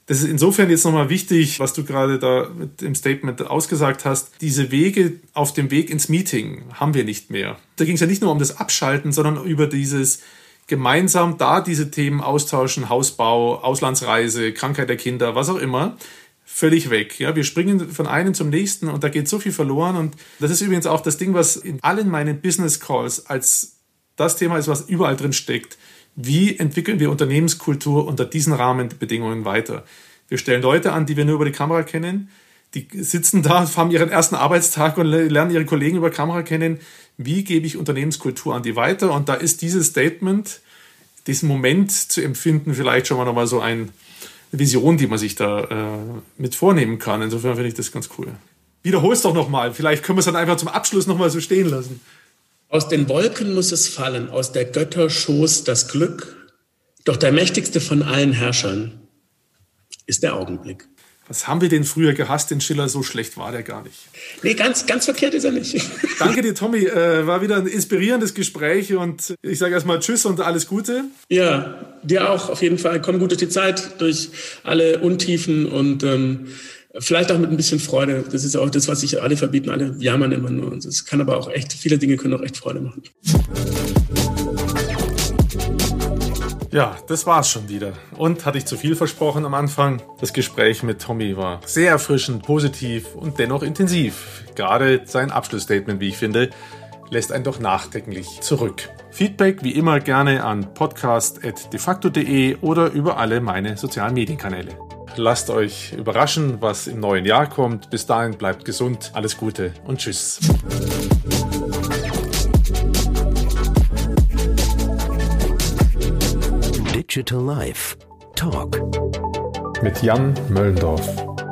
Speaker 3: Das ist insofern jetzt nochmal wichtig, was du gerade da mit dem Statement ausgesagt hast. Diese Wege auf dem Weg ins Meeting haben wir nicht mehr. Da ging es ja nicht nur um das Abschalten, sondern über dieses gemeinsam da diese Themen austauschen, Hausbau, Auslandsreise, Krankheit der Kinder, was auch immer, völlig weg. Ja, wir springen von einem zum nächsten und da geht so viel verloren. Und das ist übrigens auch das Ding, was in allen meinen Business Calls als das Thema ist, was überall drin steckt wie entwickeln wir Unternehmenskultur unter diesen Rahmenbedingungen weiter. Wir stellen Leute an, die wir nur über die Kamera kennen. Die sitzen da, haben ihren ersten Arbeitstag und lernen ihre Kollegen über Kamera kennen. Wie gebe ich Unternehmenskultur an die weiter? Und da ist dieses Statement, diesen Moment zu empfinden, vielleicht schon mal nochmal so ein, eine Vision, die man sich da äh, mit vornehmen kann. Insofern finde ich das ganz cool. Wiederhol es doch nochmal. Vielleicht können wir es dann einfach zum Abschluss nochmal so stehen lassen.
Speaker 1: Aus den Wolken muss es fallen, aus der Götter Schoß das Glück. Doch der mächtigste von allen Herrschern ist der Augenblick.
Speaker 3: Was haben wir denn früher gehasst, den Schiller? So schlecht war der gar nicht.
Speaker 1: Nee, ganz, ganz verkehrt ist er nicht.
Speaker 3: Danke dir, Tommy. Äh, war wieder ein inspirierendes Gespräch und ich sage erstmal Tschüss und alles Gute.
Speaker 1: Ja, dir auch auf jeden Fall. Komm gut durch die Zeit, durch alle Untiefen und ähm, Vielleicht auch mit ein bisschen Freude. Das ist auch das, was sich alle verbieten. Alle jammern immer nur. Und es kann aber auch echt, viele Dinge können auch echt Freude machen.
Speaker 3: Ja, das war's schon wieder. Und hatte ich zu viel versprochen am Anfang? Das Gespräch mit Tommy war sehr erfrischend, positiv und dennoch intensiv. Gerade sein Abschlussstatement, wie ich finde, lässt einen doch nachdenklich zurück. Feedback wie immer gerne an podcast.defacto.de oder über alle meine sozialen Medienkanäle. Lasst euch überraschen, was im neuen Jahr kommt. Bis dahin bleibt gesund, alles Gute und tschüss.
Speaker 2: Digital Life Talk
Speaker 3: mit Jan Möllendorf.